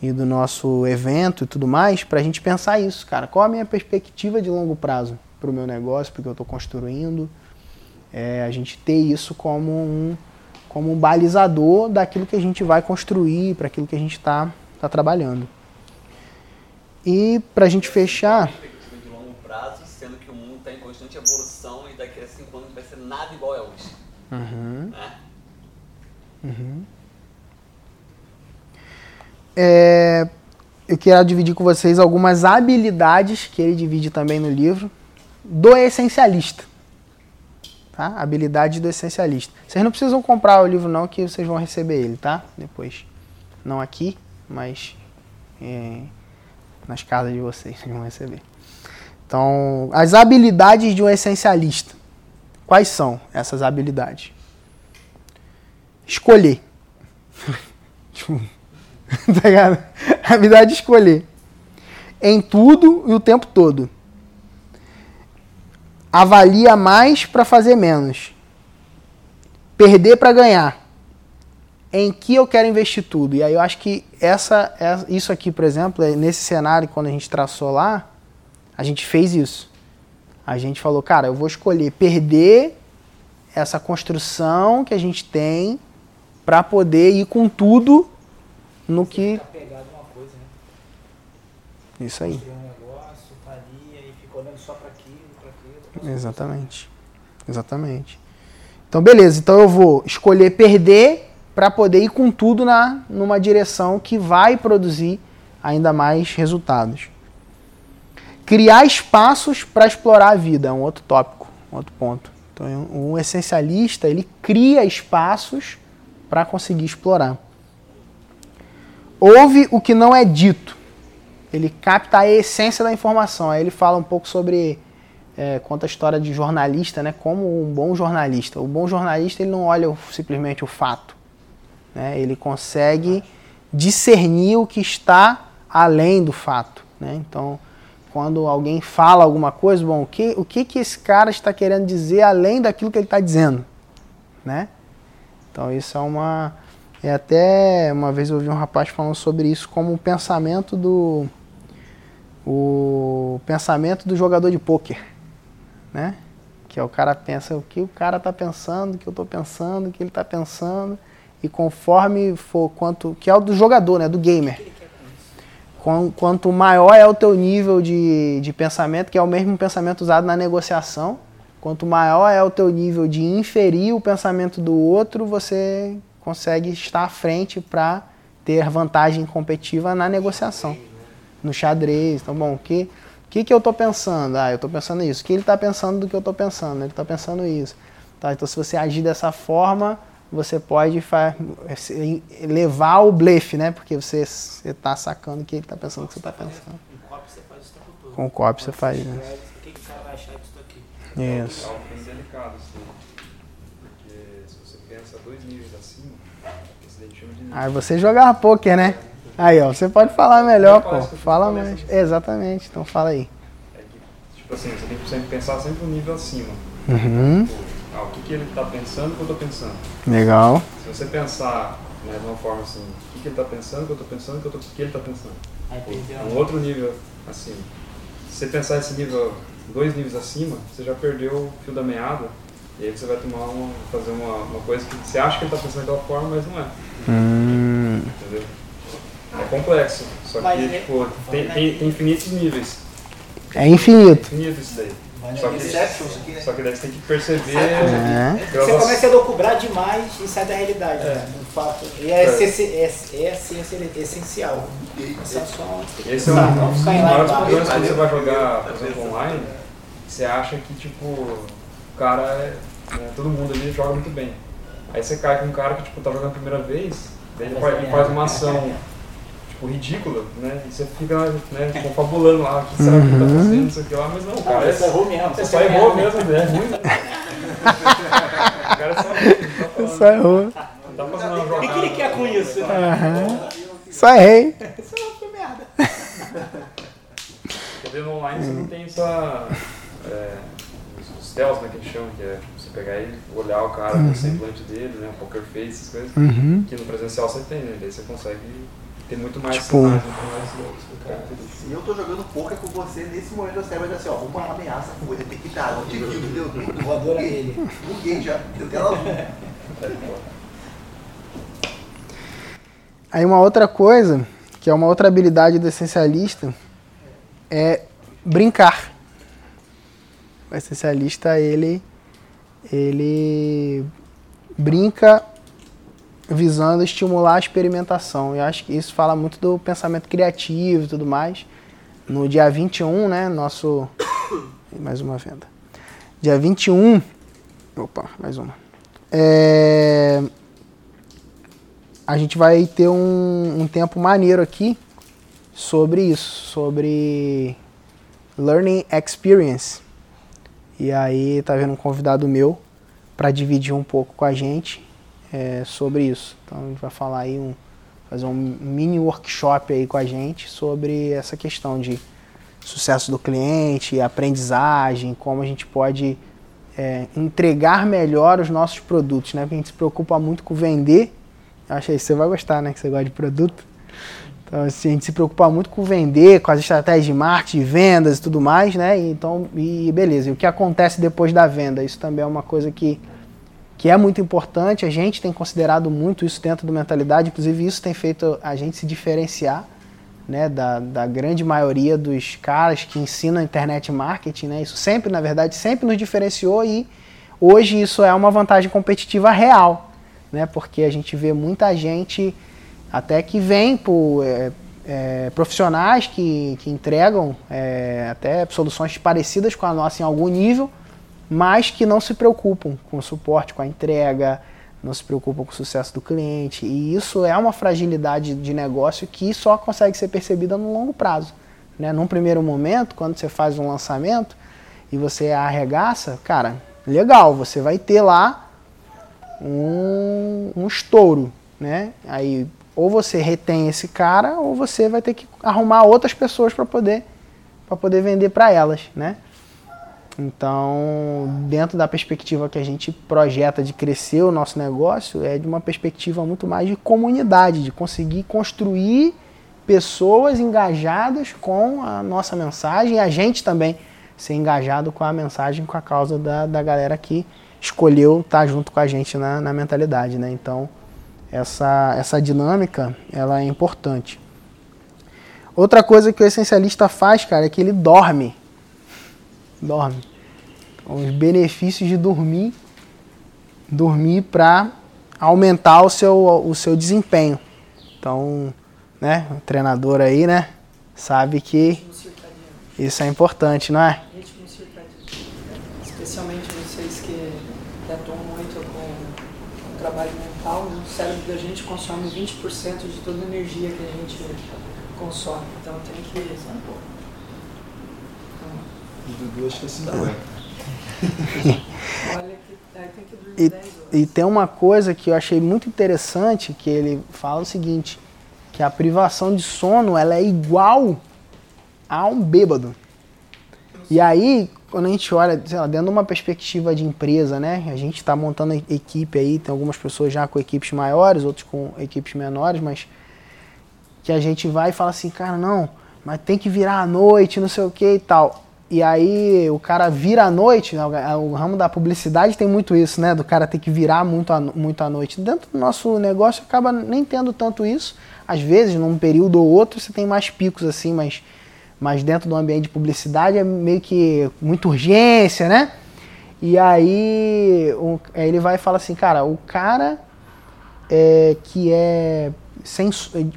e do nosso evento e tudo mais, para a gente pensar isso, cara. Qual a minha perspectiva de longo prazo para o meu negócio, porque eu estou construindo? É, a gente ter isso como um, como um balizador daquilo que a gente vai construir, para aquilo que a gente está tá trabalhando. E para a gente fechar. Perspectiva de longo prazo, sendo que o mundo está em constante evolução e daqui a cinco anos vai ser nada igual a hoje. Uhum. Uhum. É, eu quero dividir com vocês algumas habilidades que ele divide também no livro do essencialista. tá? Habilidade do essencialista. Vocês não precisam comprar o livro não, que vocês vão receber ele, tá? Depois. Não aqui, mas é, nas casas de vocês, vocês vão receber. Então, as habilidades de um essencialista. Quais são essas habilidades? Escolher. Tá ligado? A habilidade de escolher. Em tudo e o tempo todo. Avalia mais para fazer menos. Perder para ganhar. Em que eu quero investir tudo? E aí eu acho que essa, isso aqui, por exemplo, é nesse cenário, quando a gente traçou lá, a gente fez isso. A gente falou, cara, eu vou escolher perder essa construção que a gente tem para poder ir com tudo no que. Tá né? Isso aí. Exatamente. Exatamente. Então, beleza. Então eu vou escolher perder para poder ir com tudo na, numa direção que vai produzir ainda mais resultados. Criar espaços para explorar a vida é um outro tópico, um outro ponto. Então, um essencialista ele cria espaços para conseguir explorar. Ouve o que não é dito. Ele capta a essência da informação. Aí ele fala um pouco sobre é, conta a história de jornalista, né? Como um bom jornalista. O bom jornalista ele não olha simplesmente o fato, né? Ele consegue discernir o que está além do fato, né? Então, quando alguém fala alguma coisa, bom, o que o que, que esse cara está querendo dizer além daquilo que ele está dizendo, né? Então isso é uma é até uma vez eu ouvi um rapaz falando sobre isso como o pensamento do o pensamento do jogador de pôquer, né? Que é o cara pensa o que o cara tá pensando, o que eu tô pensando, o que ele tá pensando e conforme for quanto que é o do jogador, né, do gamer. Quan- Quanto maior é o teu nível de, de pensamento, que é o mesmo pensamento usado na negociação, quanto maior é o teu nível de inferir o pensamento do outro, você consegue estar à frente para ter vantagem competitiva na negociação, no xadrez. Então, bom, o que, que, que eu estou pensando? Ah, eu estou pensando isso. O que ele está pensando do que eu estou pensando? Ele está pensando isso. Tá, então, se você agir dessa forma, você pode levar o blefe, né? Porque você está sacando o que ele está pensando o que você está pensando. Em copo você faz isso o tempo todo. Com o copo você faz, né? Escreve, O que, que o cara vai achar disso aqui? Isso. É algo bem delicado, assim. Porque se você pensa dois níveis acima, você daí chama de nível. Aí você jogava poker, né? Aí, ó, você pode falar melhor, pô. isso Fala mais. sobre- Exatamente, então fala aí. É que, tipo assim, você tem que sempre pensar sempre um nível acima. Uhum. Tipo, ah, o que, que ele tá pensando, o que eu tô pensando. Legal. Se você pensar né, de uma forma assim, o que, que ele tá pensando, o que eu tô pensando, o que, eu tô, o que ele tá pensando. Perdeu. Um outro nível acima. Se você pensar esse nível, dois níveis acima, você já perdeu o fio da meada. E aí você vai tomar uma, fazer uma, uma coisa que você acha que ele tá pensando daquela forma, mas não é. Hum, Entendeu? É complexo. Só que, é- tipo, tem, tem, tem infinitos níveis. é infinito. Infinito isso daí. Vai Só que, Inception, isso aqui, né? só que daí você tem que perceber. É. Você começa a lucubrar demais e sai da realidade, É. né? Fato. E é, É. é, é essencial. Esse é Esse é um pensar, dos não ficar em lá maiores problemas quando você vai jogar, por exemplo, online. Você acha que, tipo, o cara, é, né, todo mundo ali joga muito bem. Aí você cai com um cara que, tipo, tá jogando a primeira vez, daí ele faz, ele faz uma ação, tipo, ridícula, né? E você fica, né, confabulando lá, o que será que ele tá fazendo, não sei o que lá, mas não, cara você errou mesmo. Você você só tá errou ganhando. mesmo, né? É ruim, né? O cara só errou, tá. Só errou. Tá fazendo uma O jogada. que, que ele quer com isso? Aham. Só errei. Que merda. Porque no online você não tem essa. É, os- stealth, né, que eles chamam, que é você pegar e olhar o cara, ver o semblante dele, né? Poker face, essas coisas. Uhum. Que no presencial você tem, né? Daí você consegue ter muito mais Tipo. Se eu tô jogando poker com você, nesse momento eu sei assim, ó, uma ameaça com ele, tem que dar, não te viu, entendeu? Voadora dele. Buguei já, deu tela azul. Pô. Aí uma outra coisa, que é uma outra habilidade do essencialista, é brincar. O essencialista, ele, ele brinca visando estimular a experimentação. Eu acho que isso fala muito do pensamento criativo e tudo mais. No dia 21, né, nosso... Mais uma venda. Dia 21, Opa, mais uma. É, a gente vai ter um, um tempo maneiro aqui sobre isso, sobre Learning Experience. E aí tá vendo um convidado meu para dividir um pouco com a gente é, sobre isso. Então a gente vai falar aí um fazer um mini workshop aí com a gente sobre essa questão de sucesso do cliente, aprendizagem, como a gente pode é, entregar melhor os nossos produtos, né? Porque a gente se preocupa muito com vender. Acho que você vai gostar, né? Que você gosta de produto. Então, assim, a gente se preocupa muito com vender, com as estratégias de marketing, vendas e tudo mais, né? Então, e beleza. E o que acontece depois da venda? Isso também é uma coisa que que é muito importante. A gente tem considerado muito isso dentro do mentalidade, inclusive isso tem feito a gente se diferenciar né, da, da grande maioria dos caras que ensinam internet marketing. Né? Isso sempre, na verdade, sempre nos diferenciou e hoje isso é uma vantagem competitiva real, né? porque a gente vê muita gente até que vem por é, é, profissionais que, que entregam é, até soluções parecidas com a nossa em algum nível, mas que não se preocupam com o suporte, com a entrega, não se preocupam com o sucesso do cliente. E isso é uma fragilidade de negócio que só consegue ser percebida no longo prazo. Né? Num primeiro momento, quando você faz um lançamento e você arregaça, cara, legal, você vai ter lá um, um estouro. Né? Aí ou você retém esse cara ou você vai ter que arrumar outras pessoas para poder para poder vender para elas, né? Então, dentro da perspectiva que a gente projeta de crescer o nosso negócio, é de uma perspectiva muito mais de comunidade, de conseguir construir pessoas engajadas com a nossa mensagem e a gente também ser engajado com a mensagem, com a causa da, da galera que escolheu estar junto com a gente na, na mentalidade. Né? Então, essa, essa dinâmica ela é importante. Outra coisa que o essencialista faz, cara, é que ele dorme dorme. Os benefícios de dormir, dormir para aumentar o seu, o seu desempenho. Então, né, o treinador aí, né, sabe que isso é importante, não é? Especialmente vocês que, que atuam muito com, o trabalho mental, o cérebro da gente consome 20% de toda a energia que a gente consome. Então tem que Dudu acho que é 50. Olha dormir 10 horas. E tem uma coisa que eu achei muito interessante, que ele fala o seguinte, que a privação de sono ela é igual a um bêbado. E aí, quando a gente olha, sei lá, dentro de uma perspectiva de empresa, né? A gente está montando equipe aí, tem algumas pessoas já com equipes maiores, outros com equipes menores, mas que a gente vai e fala assim, cara, não, mas tem que virar à noite, não sei o que e tal. E aí o cara vira à noite, né? o ramo da publicidade tem muito isso, né? Do cara ter que virar muito à, muito à noite. Dentro do nosso negócio acaba nem tendo tanto isso. Às vezes, num período ou outro, você tem mais picos assim, mas, mas dentro do ambiente de publicidade é meio que muita urgência, né? E aí o, ele vai e fala assim, cara, o cara é, que é sem,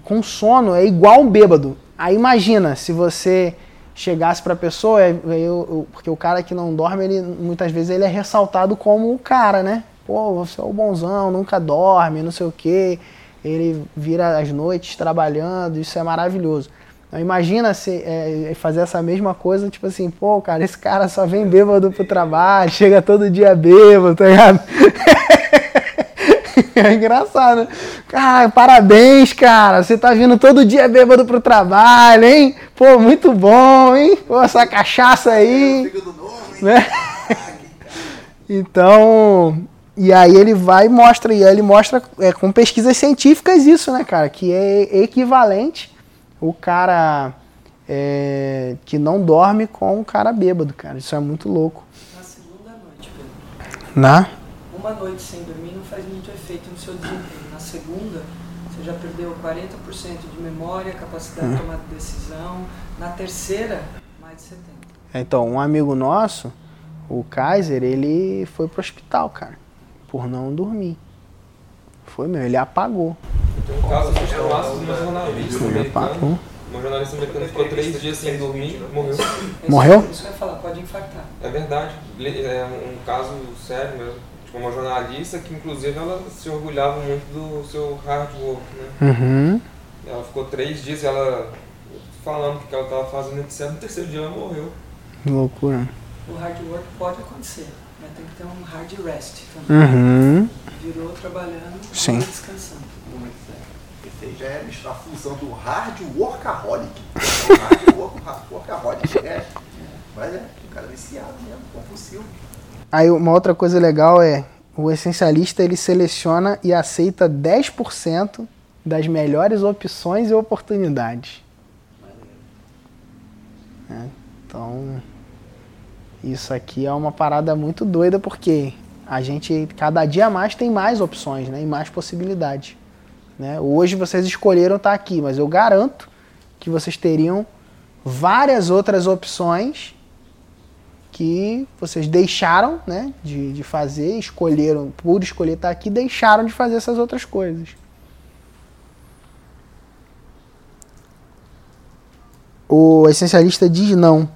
com sono é igual um bêbado. Aí imagina se você chegasse para a pessoa, eu, eu, porque o cara que não dorme, ele muitas vezes ele é ressaltado como o cara, né? Pô, você é o bonzão, nunca dorme, não sei o quê. Ele vira as noites trabalhando, isso é maravilhoso. Então, imagina se é, fazer essa mesma coisa, tipo assim, pô, cara, esse cara só vem bêbado pro trabalho, chega todo dia bêbado, tá ligado? É engraçado. Cara, parabéns, cara. Você tá vindo todo dia bêbado pro trabalho, hein? Pô, muito bom, hein? Pô, essa cachaça aí. Né? Então, e aí ele vai e mostra, e ele mostra é, com pesquisas científicas isso, né, cara? Que é equivalente o cara é, que não dorme com o cara bêbado, cara. Isso é muito louco. Na segunda noite, Pedro. Na? Uma noite sem dormir não faz muito efeito no seu desempenho. Na segunda, você já perdeu 40% de memória, capacidade de tomar decisão. Na terceira, mais de 70%. Então, um amigo nosso, o Kaiser, ele foi pro hospital, cara, por não dormir. Foi mesmo, ele apagou. Tem um caso que é o laço de uma jornalista apagou. Uma jornalista americana ficou três dias sem dormir, morreu. Morreu? Isso vai falar, pode infartar. É verdade. É um caso sério mesmo. Tipo, uma jornalista que, inclusive, ela se orgulhava muito do seu hard work, né? Uhum. Ela ficou três dias ela falando o que ela estava fazendo, etc. No terceiro dia ela morreu. Que loucura. O hard work pode acontecer, mas tem que ter um hard rest também. Uhum. Virou trabalhando Sim. e descansando. Esse aí já é a fusão do hard workaholic. É o hard work, hard workaholic. É. Mas é, o cara é viciado mesmo, compulsivo. Aí uma outra coisa legal é o essencialista ele seleciona e aceita 10% das melhores opções e oportunidades. É, então isso aqui é uma parada muito doida porque a gente cada dia mais tem mais opções, né, e mais possibilidades. Né? Hoje vocês escolheram estar aqui, mas eu garanto que vocês teriam várias outras opções que vocês deixaram né, de, de fazer, escolheram, por escolher estar aqui, deixaram de fazer essas outras coisas. O essencialista diz não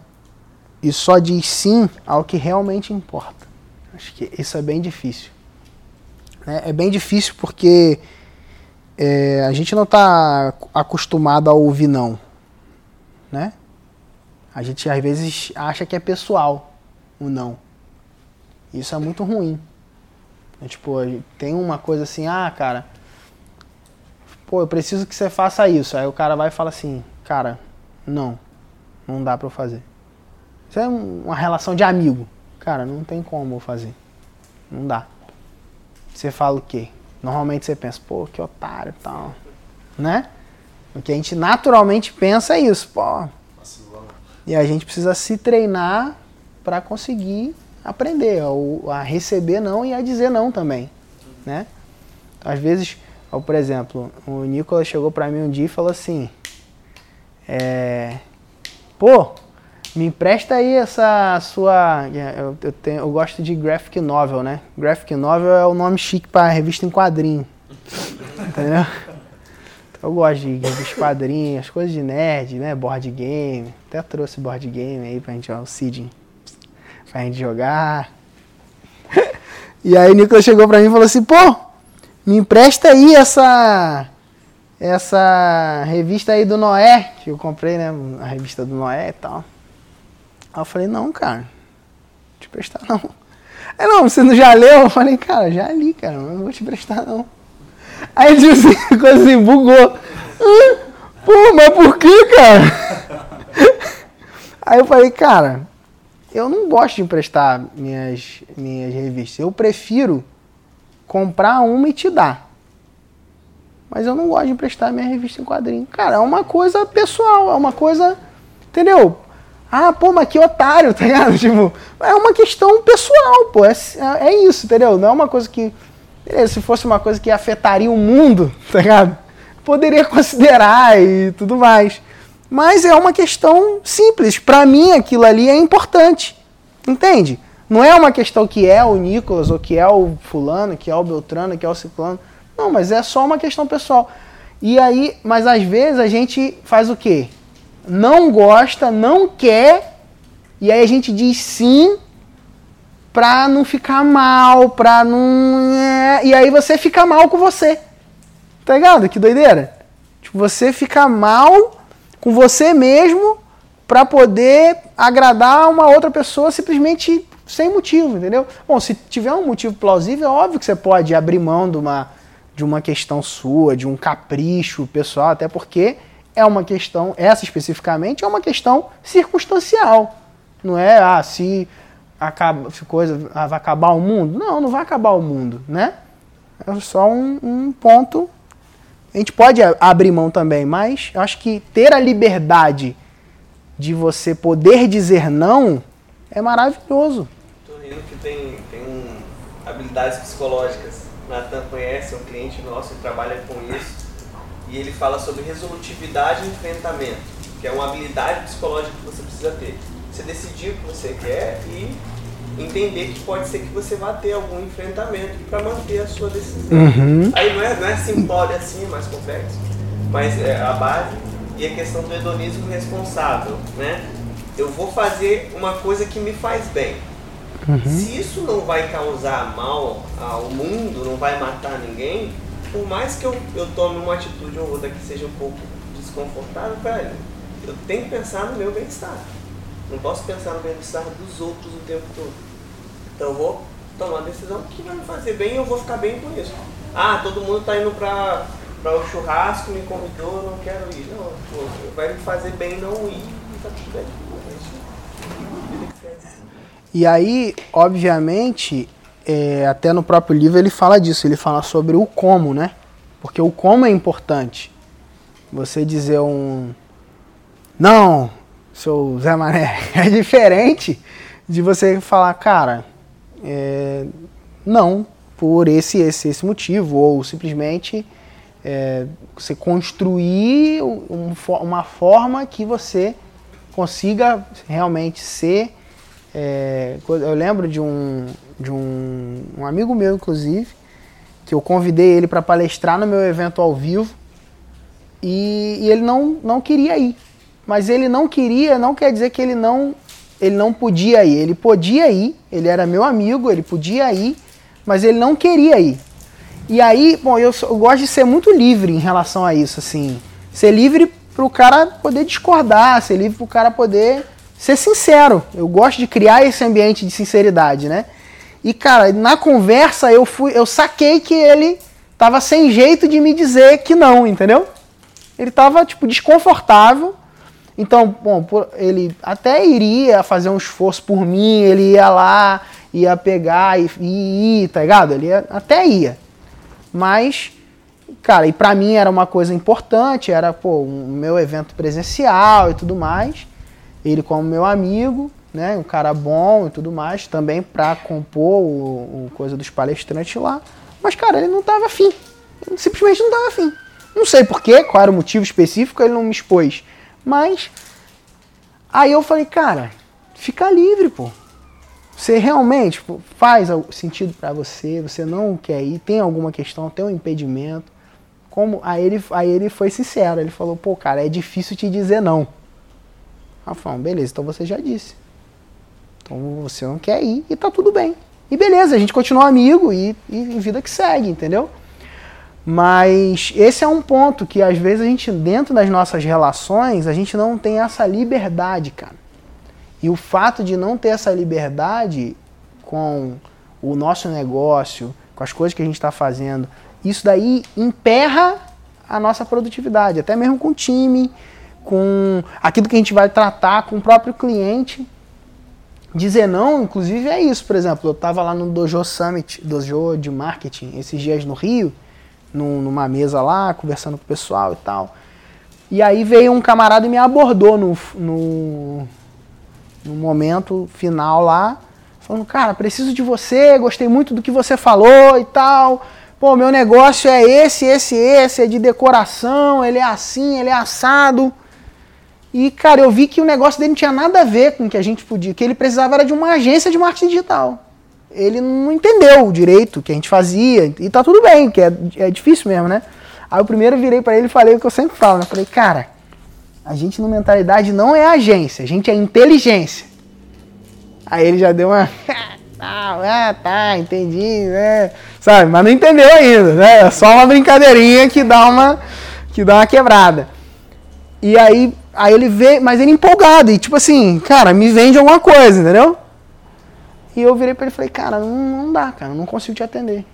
e só diz sim ao que realmente importa. Acho que isso é bem difícil. né? É bem difícil porque é, a gente não está acostumado a ouvir não. Né? A gente às vezes acha que é pessoal o não. Isso é muito ruim. É, tipo, tem uma coisa assim, ah, cara, pô, eu preciso que você faça isso. Aí o cara vai e fala assim, cara, não, não dá pra eu fazer. Isso é um- uma relação de amigo. Cara, não tem como eu fazer. Não dá. Você fala o quê? Normalmente você pensa, pô, que otário e tal. Né? O que a gente naturalmente pensa é isso, pô. E a gente precisa se treinar para conseguir aprender a, a receber não e a dizer não também, né? Às vezes, ó, por exemplo, o Nicolas chegou para mim um dia e falou assim, é, pô, me empresta aí essa sua, eu, eu, tenho, eu gosto de graphic novel, né? Graphic novel é o nome chique para revista em quadrinho, entendeu? Eu gosto de revista em quadrinho, as coisas de nerd, né? Board game. Até trouxe board game aí pra gente, ó, o Seeding. Pra gente jogar. e aí o Nicolas chegou pra mim e falou assim, pô, me empresta aí essa. Essa revista aí do Noé, que eu comprei, né? A revista do Noé e tal. Aí eu falei, não, cara, te prestar não. Aí não, você não já leu? Eu falei, cara, já li, cara, não vou te prestar não. Aí assim, coisa assim, bugou. Pô, mas por que, cara? Aí eu falei, cara, eu não gosto de emprestar minhas, minhas revistas. Eu prefiro comprar uma e te dar. Mas eu não gosto de emprestar minha revista em quadrinho. Cara, é uma coisa pessoal, é uma coisa. Entendeu? Ah, pô, mas que otário, tá ligado? Tipo, é uma questão pessoal, pô. É, é isso, entendeu? Não é uma coisa que. Beleza, se fosse uma coisa que afetaria o mundo, tá ligado? Poderia considerar e tudo mais. Mas é uma questão simples. Para mim, aquilo ali é importante. Entende? Não é uma questão que é o Nicolas, ou que é o fulano, que é o Beltrano, que é o ciclano. Não, mas é só uma questão pessoal. E aí, mas às vezes a gente faz o quê? Não gosta, não quer, e aí a gente diz sim pra não ficar mal, pra não. é, E aí você fica mal com você. Tá ligado? Que doideira. Tipo, você fica mal com você mesmo pra poder agradar uma outra pessoa simplesmente sem motivo, entendeu? Bom, se tiver um motivo plausível, é óbvio que você pode abrir mão de uma, de uma questão sua, de um capricho pessoal, até porque é uma questão, essa especificamente, é uma questão circunstancial. Não é, ah, se acaba, coisa, ah, vai acabar o mundo. Não, não vai acabar o mundo, né? É só um, um ponto. A gente pode abrir mão também, mas acho que ter a liberdade de você poder dizer não é maravilhoso. Tô rindo que tem, tem um, habilidades psicológicas. O Nathan conhece, é um cliente nosso e trabalha com isso. E ele fala sobre resolutividade e enfrentamento, que é uma habilidade psicológica que você precisa ter. Você decidir o que você quer e entender que pode ser que você vá ter algum enfrentamento para manter a sua decisão. Uhum. Aí não é, não é simplório assim, é mais complexo, mas é a base e a questão do hedonismo responsável, né? eu vou fazer uma coisa que me faz bem. Uhum. Se isso não vai causar mal ao mundo, não vai matar ninguém, por mais que eu, eu tome uma atitude ou outra que seja um pouco desconfortável, velho, eu tenho que pensar no meu bem-estar. Não posso pensar no bem-estar dos outros o tempo todo. Então eu vou tomar uma decisão que vai me fazer bem e eu vou ficar bem com isso. Ah, todo mundo está indo para para o churrasco, me convidou, não quero ir. Não, pô, vai me fazer bem não ir tá tudo bem. E aí, obviamente, é, até no próprio livro ele fala disso, ele fala sobre o como, né? Porque o como é importante. Você dizer um. Não, seu Zé Mané, é diferente de você falar, cara, é, não, por esse, esse, esse motivo, ou simplesmente é, você construir um, uma forma que você consiga realmente ser. É, eu lembro de um, de um, um amigo meu, inclusive, que eu convidei ele para palestrar no meu evento ao vivo e, e, ele não, não queria ir. Mas ele não queria, não quer dizer que ele não, ele não podia ir. Ele podia ir, ele era meu amigo, ele podia ir, mas ele não queria ir. E aí, bom, eu, eu gosto de ser muito livre em relação a isso, assim. Ser livre para o cara poder discordar, ser livre para o cara poder ser sincero. Eu gosto de criar esse ambiente de sinceridade, né? E cara, na conversa eu fui, eu saquei que ele tava sem jeito de me dizer que não, entendeu? Ele tava tipo desconfortável. Então, bom, ele até iria fazer um esforço por mim, ele ia lá, ia pegar e, ir, tá ligado? Ele ia, até ia. Mas, cara, e pra mim era uma coisa importante, era, pô, um meu evento presencial e tudo mais. Ele como meu amigo, né, um cara bom e tudo mais, também pra compor o, o coisa dos palestrantes lá. Mas, cara, ele não tava afim. Simplesmente não tava afim. Não sei porquê, qual era o motivo específico, ele não me expôs. Mas, aí eu falei, cara, fica livre, pô. Você realmente tipo, faz sentido para você, você não quer ir, tem alguma questão, tem um impedimento. Como aí ele, aí ele foi sincero, ele falou, pô, cara, é difícil te dizer não. Aí falou, beleza, então você já disse. Então você não quer ir e tá tudo bem. E beleza, a gente continua amigo e, e vida que segue, entendeu? Mas esse é um ponto que às vezes a gente, dentro das nossas relações, a gente não tem essa liberdade, cara. E o fato de não ter essa liberdade com o nosso negócio, com as coisas que a gente está fazendo, isso daí emperra a nossa produtividade, até mesmo com o time, com aquilo que a gente vai tratar com o próprio cliente. Dizer não, inclusive, é isso. Por exemplo, eu estava lá no Dojo Summit, Dojo de Marketing, esses dias no Rio, numa mesa lá, conversando com o pessoal e tal. E aí veio um camarada e me abordou no, no, no momento final lá, falando, cara, preciso de você, gostei muito do que você falou e tal. Pô, meu negócio é esse, esse, esse, é de decoração, ele é assim, ele é assado. E, cara, eu vi que o negócio dele não tinha nada a ver com o que a gente podia, que ele precisava era de uma agência de marketing digital. Ele não entendeu direito o que a gente fazia, e tá tudo bem, que é, é difícil mesmo, né? Aí eu primeiro virei para ele e falei o que eu sempre falo, né? Falei, cara, a gente no mentalidade não é agência, a gente é inteligência. Aí ele já deu uma. ah, tá, entendi, né? Sabe, mas não entendeu ainda, né? É só uma brincadeirinha que dá uma, que dá uma quebrada. E aí, aí ele vê, mas ele empolgado, e tipo assim, cara, me vende alguma coisa, entendeu? E eu virei pra ele e falei, cara, não, não dá, cara, não consigo te atender.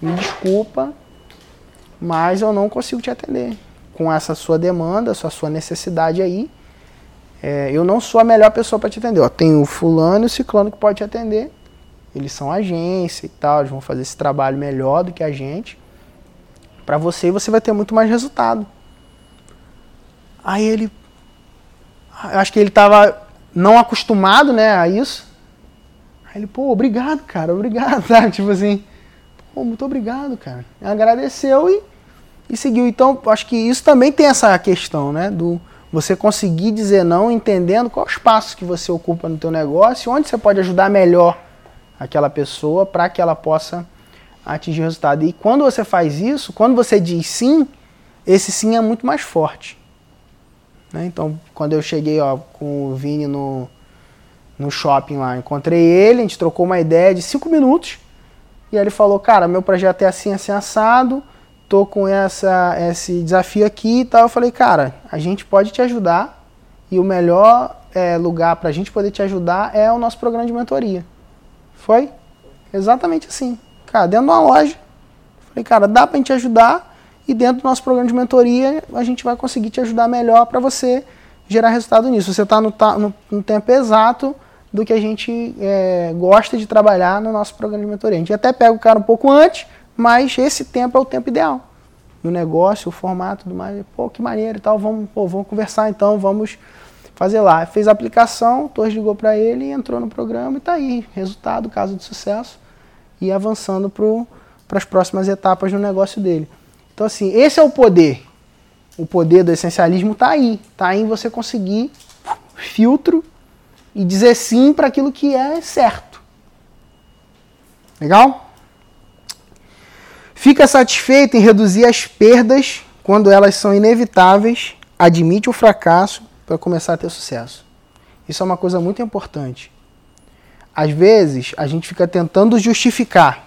Me desculpa, mas eu não consigo te atender com essa sua demanda, essa sua necessidade aí. É, eu não sou a melhor pessoa para te atender. Ó, tem o fulano e o ciclano que pode te atender. Eles são agência e tal, eles vão fazer esse trabalho melhor do que a gente. Para você, você vai ter muito mais resultado. Aí ele. Acho que ele estava não acostumado né, a isso. Aí ele, pô, obrigado, cara, obrigado, sabe? Tipo assim, pô, muito obrigado, cara. Agradeceu e e seguiu. Então, acho que isso também tem essa questão, né? Do você conseguir dizer não, entendendo qual os passos que você ocupa no teu negócio, onde você pode ajudar melhor aquela pessoa para que ela possa atingir o resultado. E quando você faz isso, quando você diz sim, esse sim é muito mais forte. Né? Então, quando eu cheguei ó, com o Vini no, no shopping lá, encontrei ele, a gente trocou uma ideia de cinco minutos. E aí ele falou, cara, meu projeto é assim, assim, assado, tô com essa, esse desafio aqui e tal. Eu falei, cara, a gente pode te ajudar e o melhor é, lugar para a gente poder te ajudar é o nosso programa de mentoria. Foi? Exatamente assim. Cara, dentro de uma loja. Falei, cara, dá pra gente ajudar e dentro do nosso programa de mentoria a gente vai conseguir te ajudar melhor para você gerar resultado nisso. Você está no, no, no, tempo exato do que a gente é, gosta de trabalhar no nosso programa de mentoria. A gente até pega o cara um pouco antes, mas esse tempo é o tempo ideal. No negócio, o formato, tudo mais. Pô, que maneiro e tal. Vamos, pô, vamos conversar então, vamos fazer lá. Fez a aplicação, o Torres ligou para ele, entrou no programa e está aí. Resultado, caso de sucesso. E avançando para as próximas etapas no negócio dele. Então, assim, esse é o poder. O poder do essencialismo está aí. Está aí em você conseguir filtro e dizer sim para aquilo que é certo. Legal? Fica satisfeito em reduzir as perdas quando elas são inevitáveis, admite o fracasso para começar a ter sucesso. Isso é uma coisa muito importante. Às vezes, a gente fica tentando justificar.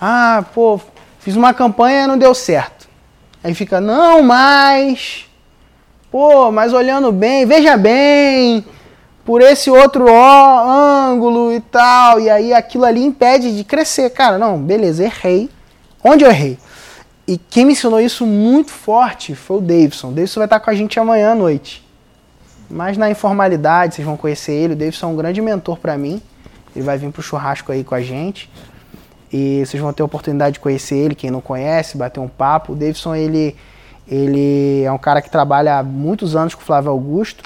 Ah, pô, fiz uma campanha e não deu certo. Aí fica, não, mas. Pô, mas olhando bem, veja bem, por esse outro ó, ângulo e tal. E aí aquilo ali impede de crescer. Cara, não, beleza, errei. Onde eu errei? E quem me ensinou isso muito forte foi o Davidson. O Davidson vai estar com a gente amanhã à noite. Mas na informalidade, vocês vão conhecer ele. O Davidson é um grande mentor para mim. Ele vai vir pro churrasco aí com a gente. E vocês vão ter a oportunidade de conhecer ele, quem não conhece, bater um papo. O Davidson, ele, ele é um cara que trabalha há muitos anos com o Flávio Augusto.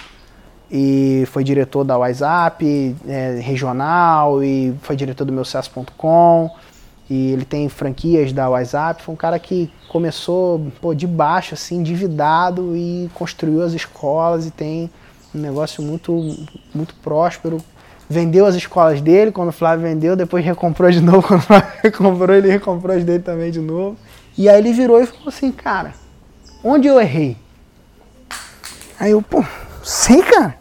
E foi diretor da WhatsApp é, regional e foi diretor do meu sucesso.com e ele tem franquias da WhatsApp. Foi um cara que começou pô, de baixo, assim, endividado e construiu as escolas e tem um negócio muito, muito próspero. Vendeu as escolas dele, quando o Flávio vendeu, depois recomprou de novo. Quando o Flávio recomprou, ele recomprou as dele também de novo. E aí ele virou e falou assim, cara, onde eu errei? Aí eu, pô, sei, cara.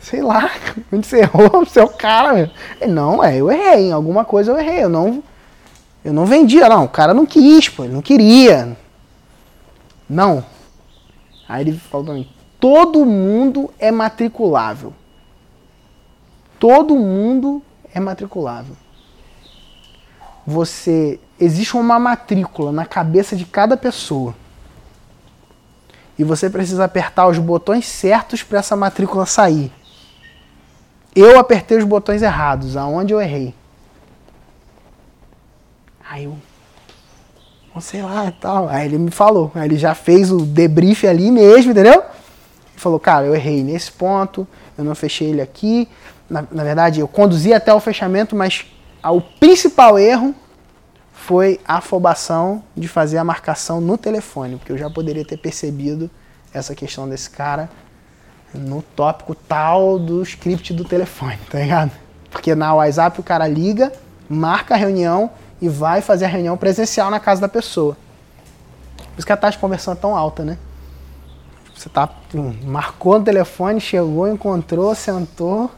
Sei lá, onde você errou, você é o cara. Ele, não, é, eu errei, em alguma coisa eu errei. Eu não, eu não vendia, não. O cara não quis, pô, ele não queria. Não. Aí ele falou pra mim: todo mundo é matriculável. Todo mundo é matriculável. Você. Existe uma matrícula na cabeça de cada pessoa. E você precisa apertar os botões certos para essa matrícula sair. Eu apertei os botões errados, aonde eu errei. Aí eu, não sei lá e tal. Aí ele me falou. Aí ele já fez o debrief ali mesmo, entendeu? Ele falou, cara, eu errei nesse ponto, eu não fechei ele aqui. Na, na verdade, eu conduzi até o fechamento, mas o principal erro foi a afobação de fazer a marcação no telefone, porque eu já poderia ter percebido essa questão desse cara no tópico tal do script do telefone, tá ligado? Porque na WhatsApp o cara liga, marca a reunião, e vai fazer a reunião presencial na casa da pessoa. Por isso que a taxa de conversão é tão alta, né? Você tá, marcou no telefone, chegou, encontrou, sentou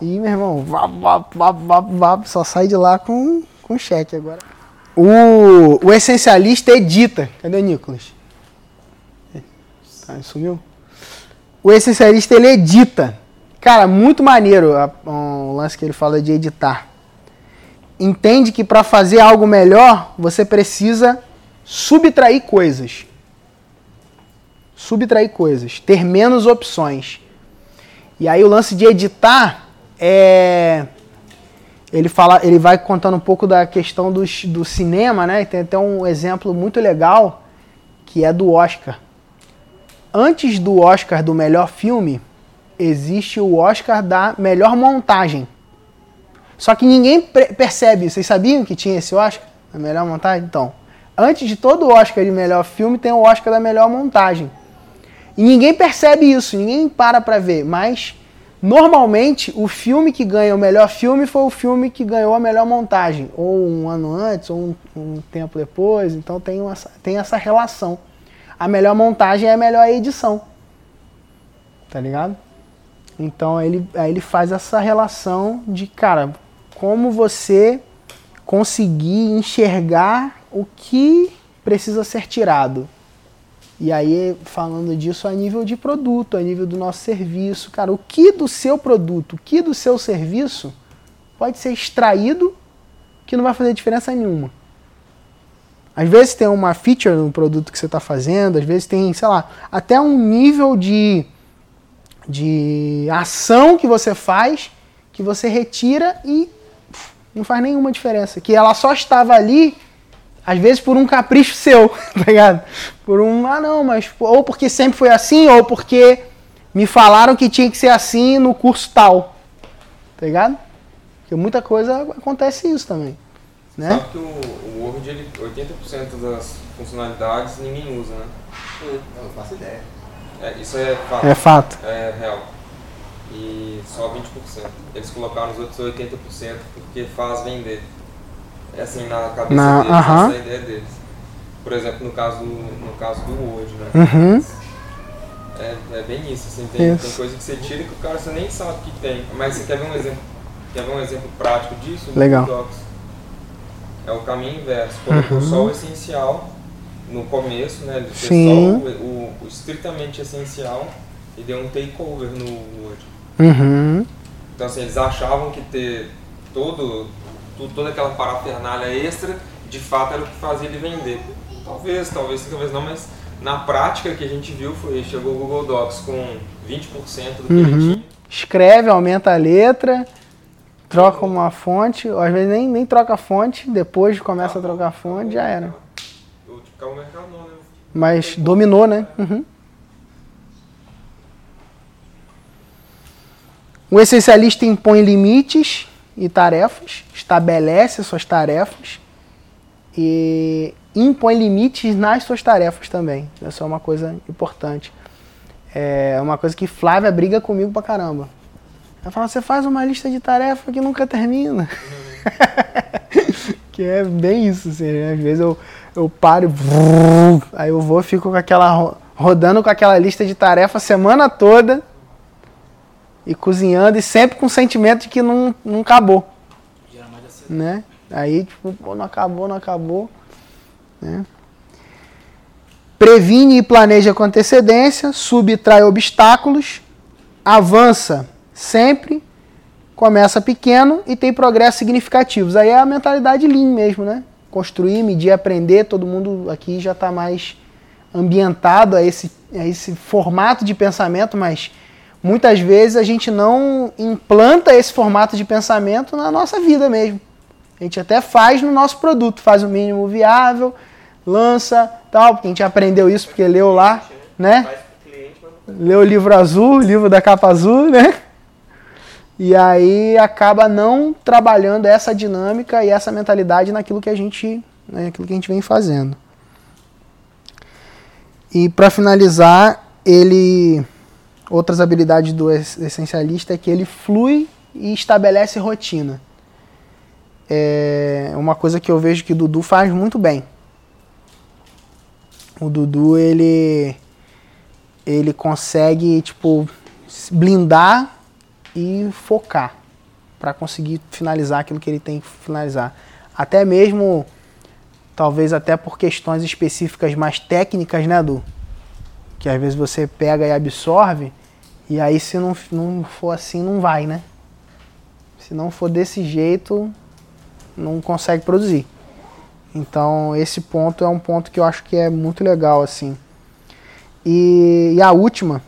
e, meu irmão, vá, vá, vá, vá, vá, só sai de lá com, com cheque agora. O, o essencialista edita. Cadê o Nicolas? Tá, sumiu? O essencialista ele edita. Cara, muito maneiro o um lance que ele fala de editar entende que para fazer algo melhor, você precisa subtrair coisas. Subtrair coisas, ter menos opções. E aí o lance de editar é ele fala, ele vai contando um pouco da questão do, do cinema, né? Tem até um exemplo muito legal que é do Oscar. Antes do Oscar do melhor filme, existe o Oscar da melhor montagem. Só que ninguém percebe. Vocês sabiam que tinha esse Oscar? A melhor montagem? Então, antes de todo o Oscar de melhor filme, tem o Oscar da melhor montagem. E ninguém percebe isso, ninguém para pra ver. Mas, normalmente, o filme que ganha o melhor filme foi o filme que ganhou a melhor montagem. Ou um ano antes, ou um, um tempo depois. Então, tem, uma, tem essa relação. a melhor montagem é a melhor edição. Tá ligado? Então ele, aí ele faz essa relação de, cara, como você conseguir enxergar o que precisa ser tirado. E aí, falando disso a nível de produto, a nível do nosso serviço, cara, o que do seu produto, o que do seu serviço pode ser extraído que não vai fazer diferença nenhuma. Às vezes tem uma feature no produto que você está fazendo, às vezes tem, sei lá, até um nível de, de ação que você faz que você retira e não faz nenhuma diferença. Que ela só estava ali, às vezes por um capricho seu, tá ligado? Por um, ah não, mas ou porque sempre foi assim, ou porque me falaram que tinha que ser assim no curso tal, tá ligado? Porque muita coisa acontece isso também. Né? Sabe que o, o Word, ele, 80% das funcionalidades ninguém usa, né? Eu não faço ideia. É, isso é fato. É fato. É real. E só 20%. Eles colocaram os outros 80% porque faz vender. É assim, na cabeça Na- deles, aham. essa é a ideia deles. Por exemplo, no caso do, no caso do Word, né? Uhum. É, é bem isso, assim, tem, Isso. tem coisa que você tira que o cara você nem sabe que tem. Mas você quer ver um exemplo, quer ver um exemplo prático disso? Legal. Docs. É o caminho inverso. Colocou Uhum. só o essencial no começo, né? Ele fez Sim. só o, o- o estritamente essencial e deu um takeover no Word. Uhum. Então assim, eles achavam que ter todo, tu- toda aquela parafernália extra, de fato era o que fazia ele vender. Talvez, talvez, talvez não, mas na prática que a gente viu foi, chegou o Google Docs com 20% do que Uhum. ele tinha. Escreve, aumenta a letra, troca uma fonte, às vezes nem, nem troca a fonte, depois começa a trocar a fonte, já era. O tipo, mercado não, né? Mas dominou, né? Uhum. O essencialista impõe limites e tarefas, estabelece suas tarefas e impõe limites nas suas tarefas também. Essa é uma coisa importante. É uma coisa que Flávia briga comigo pra caramba. Ela fala, você faz uma lista de tarefas que nunca termina. que é bem isso, assim, né? Às vezes eu, eu paro aí eu vou fico com aquela ro- rodando com aquela lista de tarefas a semana toda e cozinhando e sempre com o sentimento de que não, não acabou, ansiedade. né? Aí, tipo, pô, não acabou, não acabou, né? Previne e planeja com antecedência, subtrai obstáculos, avança sempre, começa pequeno e tem progressos significativos. Aí é a mentalidade Lean mesmo, né? Construir, medir, aprender, todo mundo aqui já está mais ambientado a esse, a esse formato de pensamento, mas muitas vezes a gente não implanta esse formato de pensamento na nossa vida mesmo. A gente até faz no nosso produto, faz o mínimo viável, lança, tal, porque a gente aprendeu isso porque leu lá, né? Lê o livro azul, o livro da capa azul, né? E aí acaba não trabalhando essa dinâmica e essa mentalidade naquilo que a gente, né, naquilo que a gente vem fazendo. E para finalizar, ele outras habilidades do es- essencialista é que ele flui e estabelece rotina. É uma coisa que eu vejo que o Dudu faz muito bem. O Dudu, ele ele consegue, tipo, blindar e focar para conseguir finalizar aquilo que ele tem que finalizar. Até mesmo, talvez até por questões específicas mais técnicas, né, Du? Que às vezes você pega e absorve, e aí se não, não for assim, não vai, né? Se não for desse jeito, não consegue produzir. Então, esse ponto é um ponto que eu acho que é muito legal, assim. E, e a última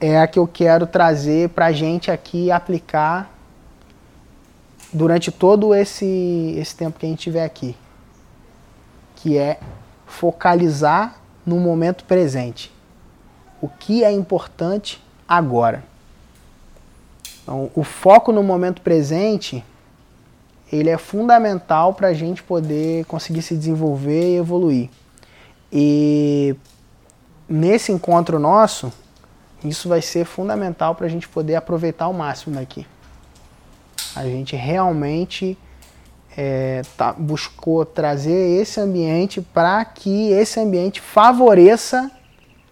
é a que eu quero trazer para a gente aqui aplicar durante todo esse, esse tempo que a gente estiver aqui, que é focalizar no momento presente. O que é importante agora. Então, o foco no momento presente ele é fundamental para a gente poder conseguir se desenvolver e evoluir. E nesse encontro nosso, isso vai ser fundamental para a gente poder aproveitar ao máximo daqui. A gente realmente é, tá, buscou trazer esse ambiente para que esse ambiente favoreça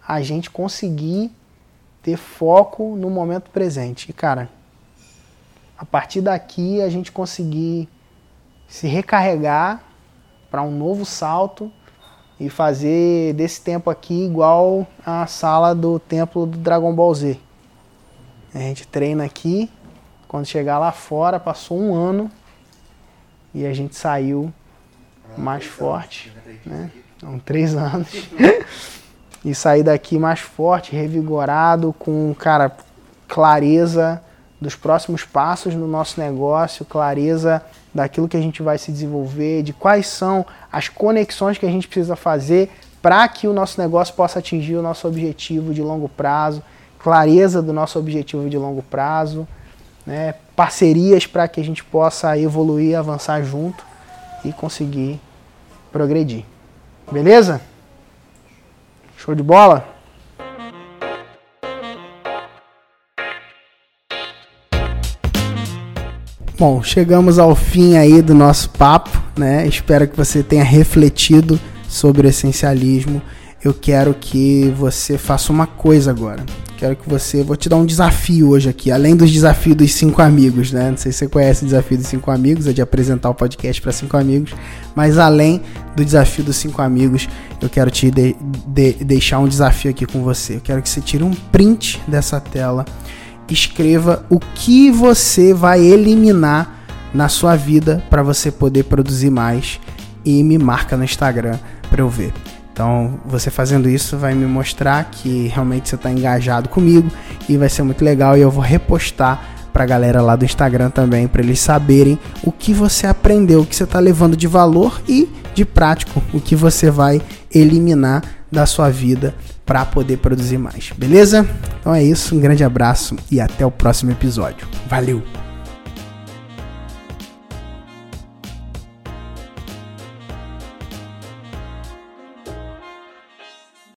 a gente conseguir ter foco no momento presente. E cara, a partir daqui a gente conseguir se recarregar para um novo salto e fazer desse tempo aqui igual a sala do templo do Dragon Ball Z. A gente treina aqui, quando chegar lá fora, passou um ano e a gente saiu mais forte, né? São três anos. e sair daqui mais forte, revigorado, com, cara, clareza dos próximos passos no nosso negócio, clareza daquilo que a gente vai se desenvolver, de quais são as conexões que a gente precisa fazer para que o nosso negócio possa atingir o nosso objetivo de longo prazo, clareza do nosso objetivo de longo prazo, né? Parcerias para que a gente possa evoluir, avançar junto e conseguir progredir. Beleza? Show de bola? Bom, chegamos ao fim aí do nosso papo, né? Espero que você tenha refletido sobre o essencialismo. Eu quero que você faça uma coisa agora. Quero que você. Vou te dar um desafio hoje aqui, além dos desafios dos cinco amigos, né? Não sei se você conhece o desafio dos cinco amigos, é de apresentar o podcast para cinco amigos. Mas além do desafio dos cinco amigos, eu quero te de, de, deixar um desafio aqui com você. Eu quero que você tire um print dessa tela, escreva o que você vai eliminar na sua vida para você poder produzir mais e me marca no Instagram para eu ver. Então, você fazendo isso vai me mostrar que realmente você está engajado comigo e vai ser muito legal. E eu vou repostar para a galera lá do Instagram também, para eles saberem o que você aprendeu, o que você está levando de valor e de prático, o que você vai eliminar da sua vida para poder produzir mais. Beleza? Então é isso, um grande abraço e até o próximo episódio. Valeu!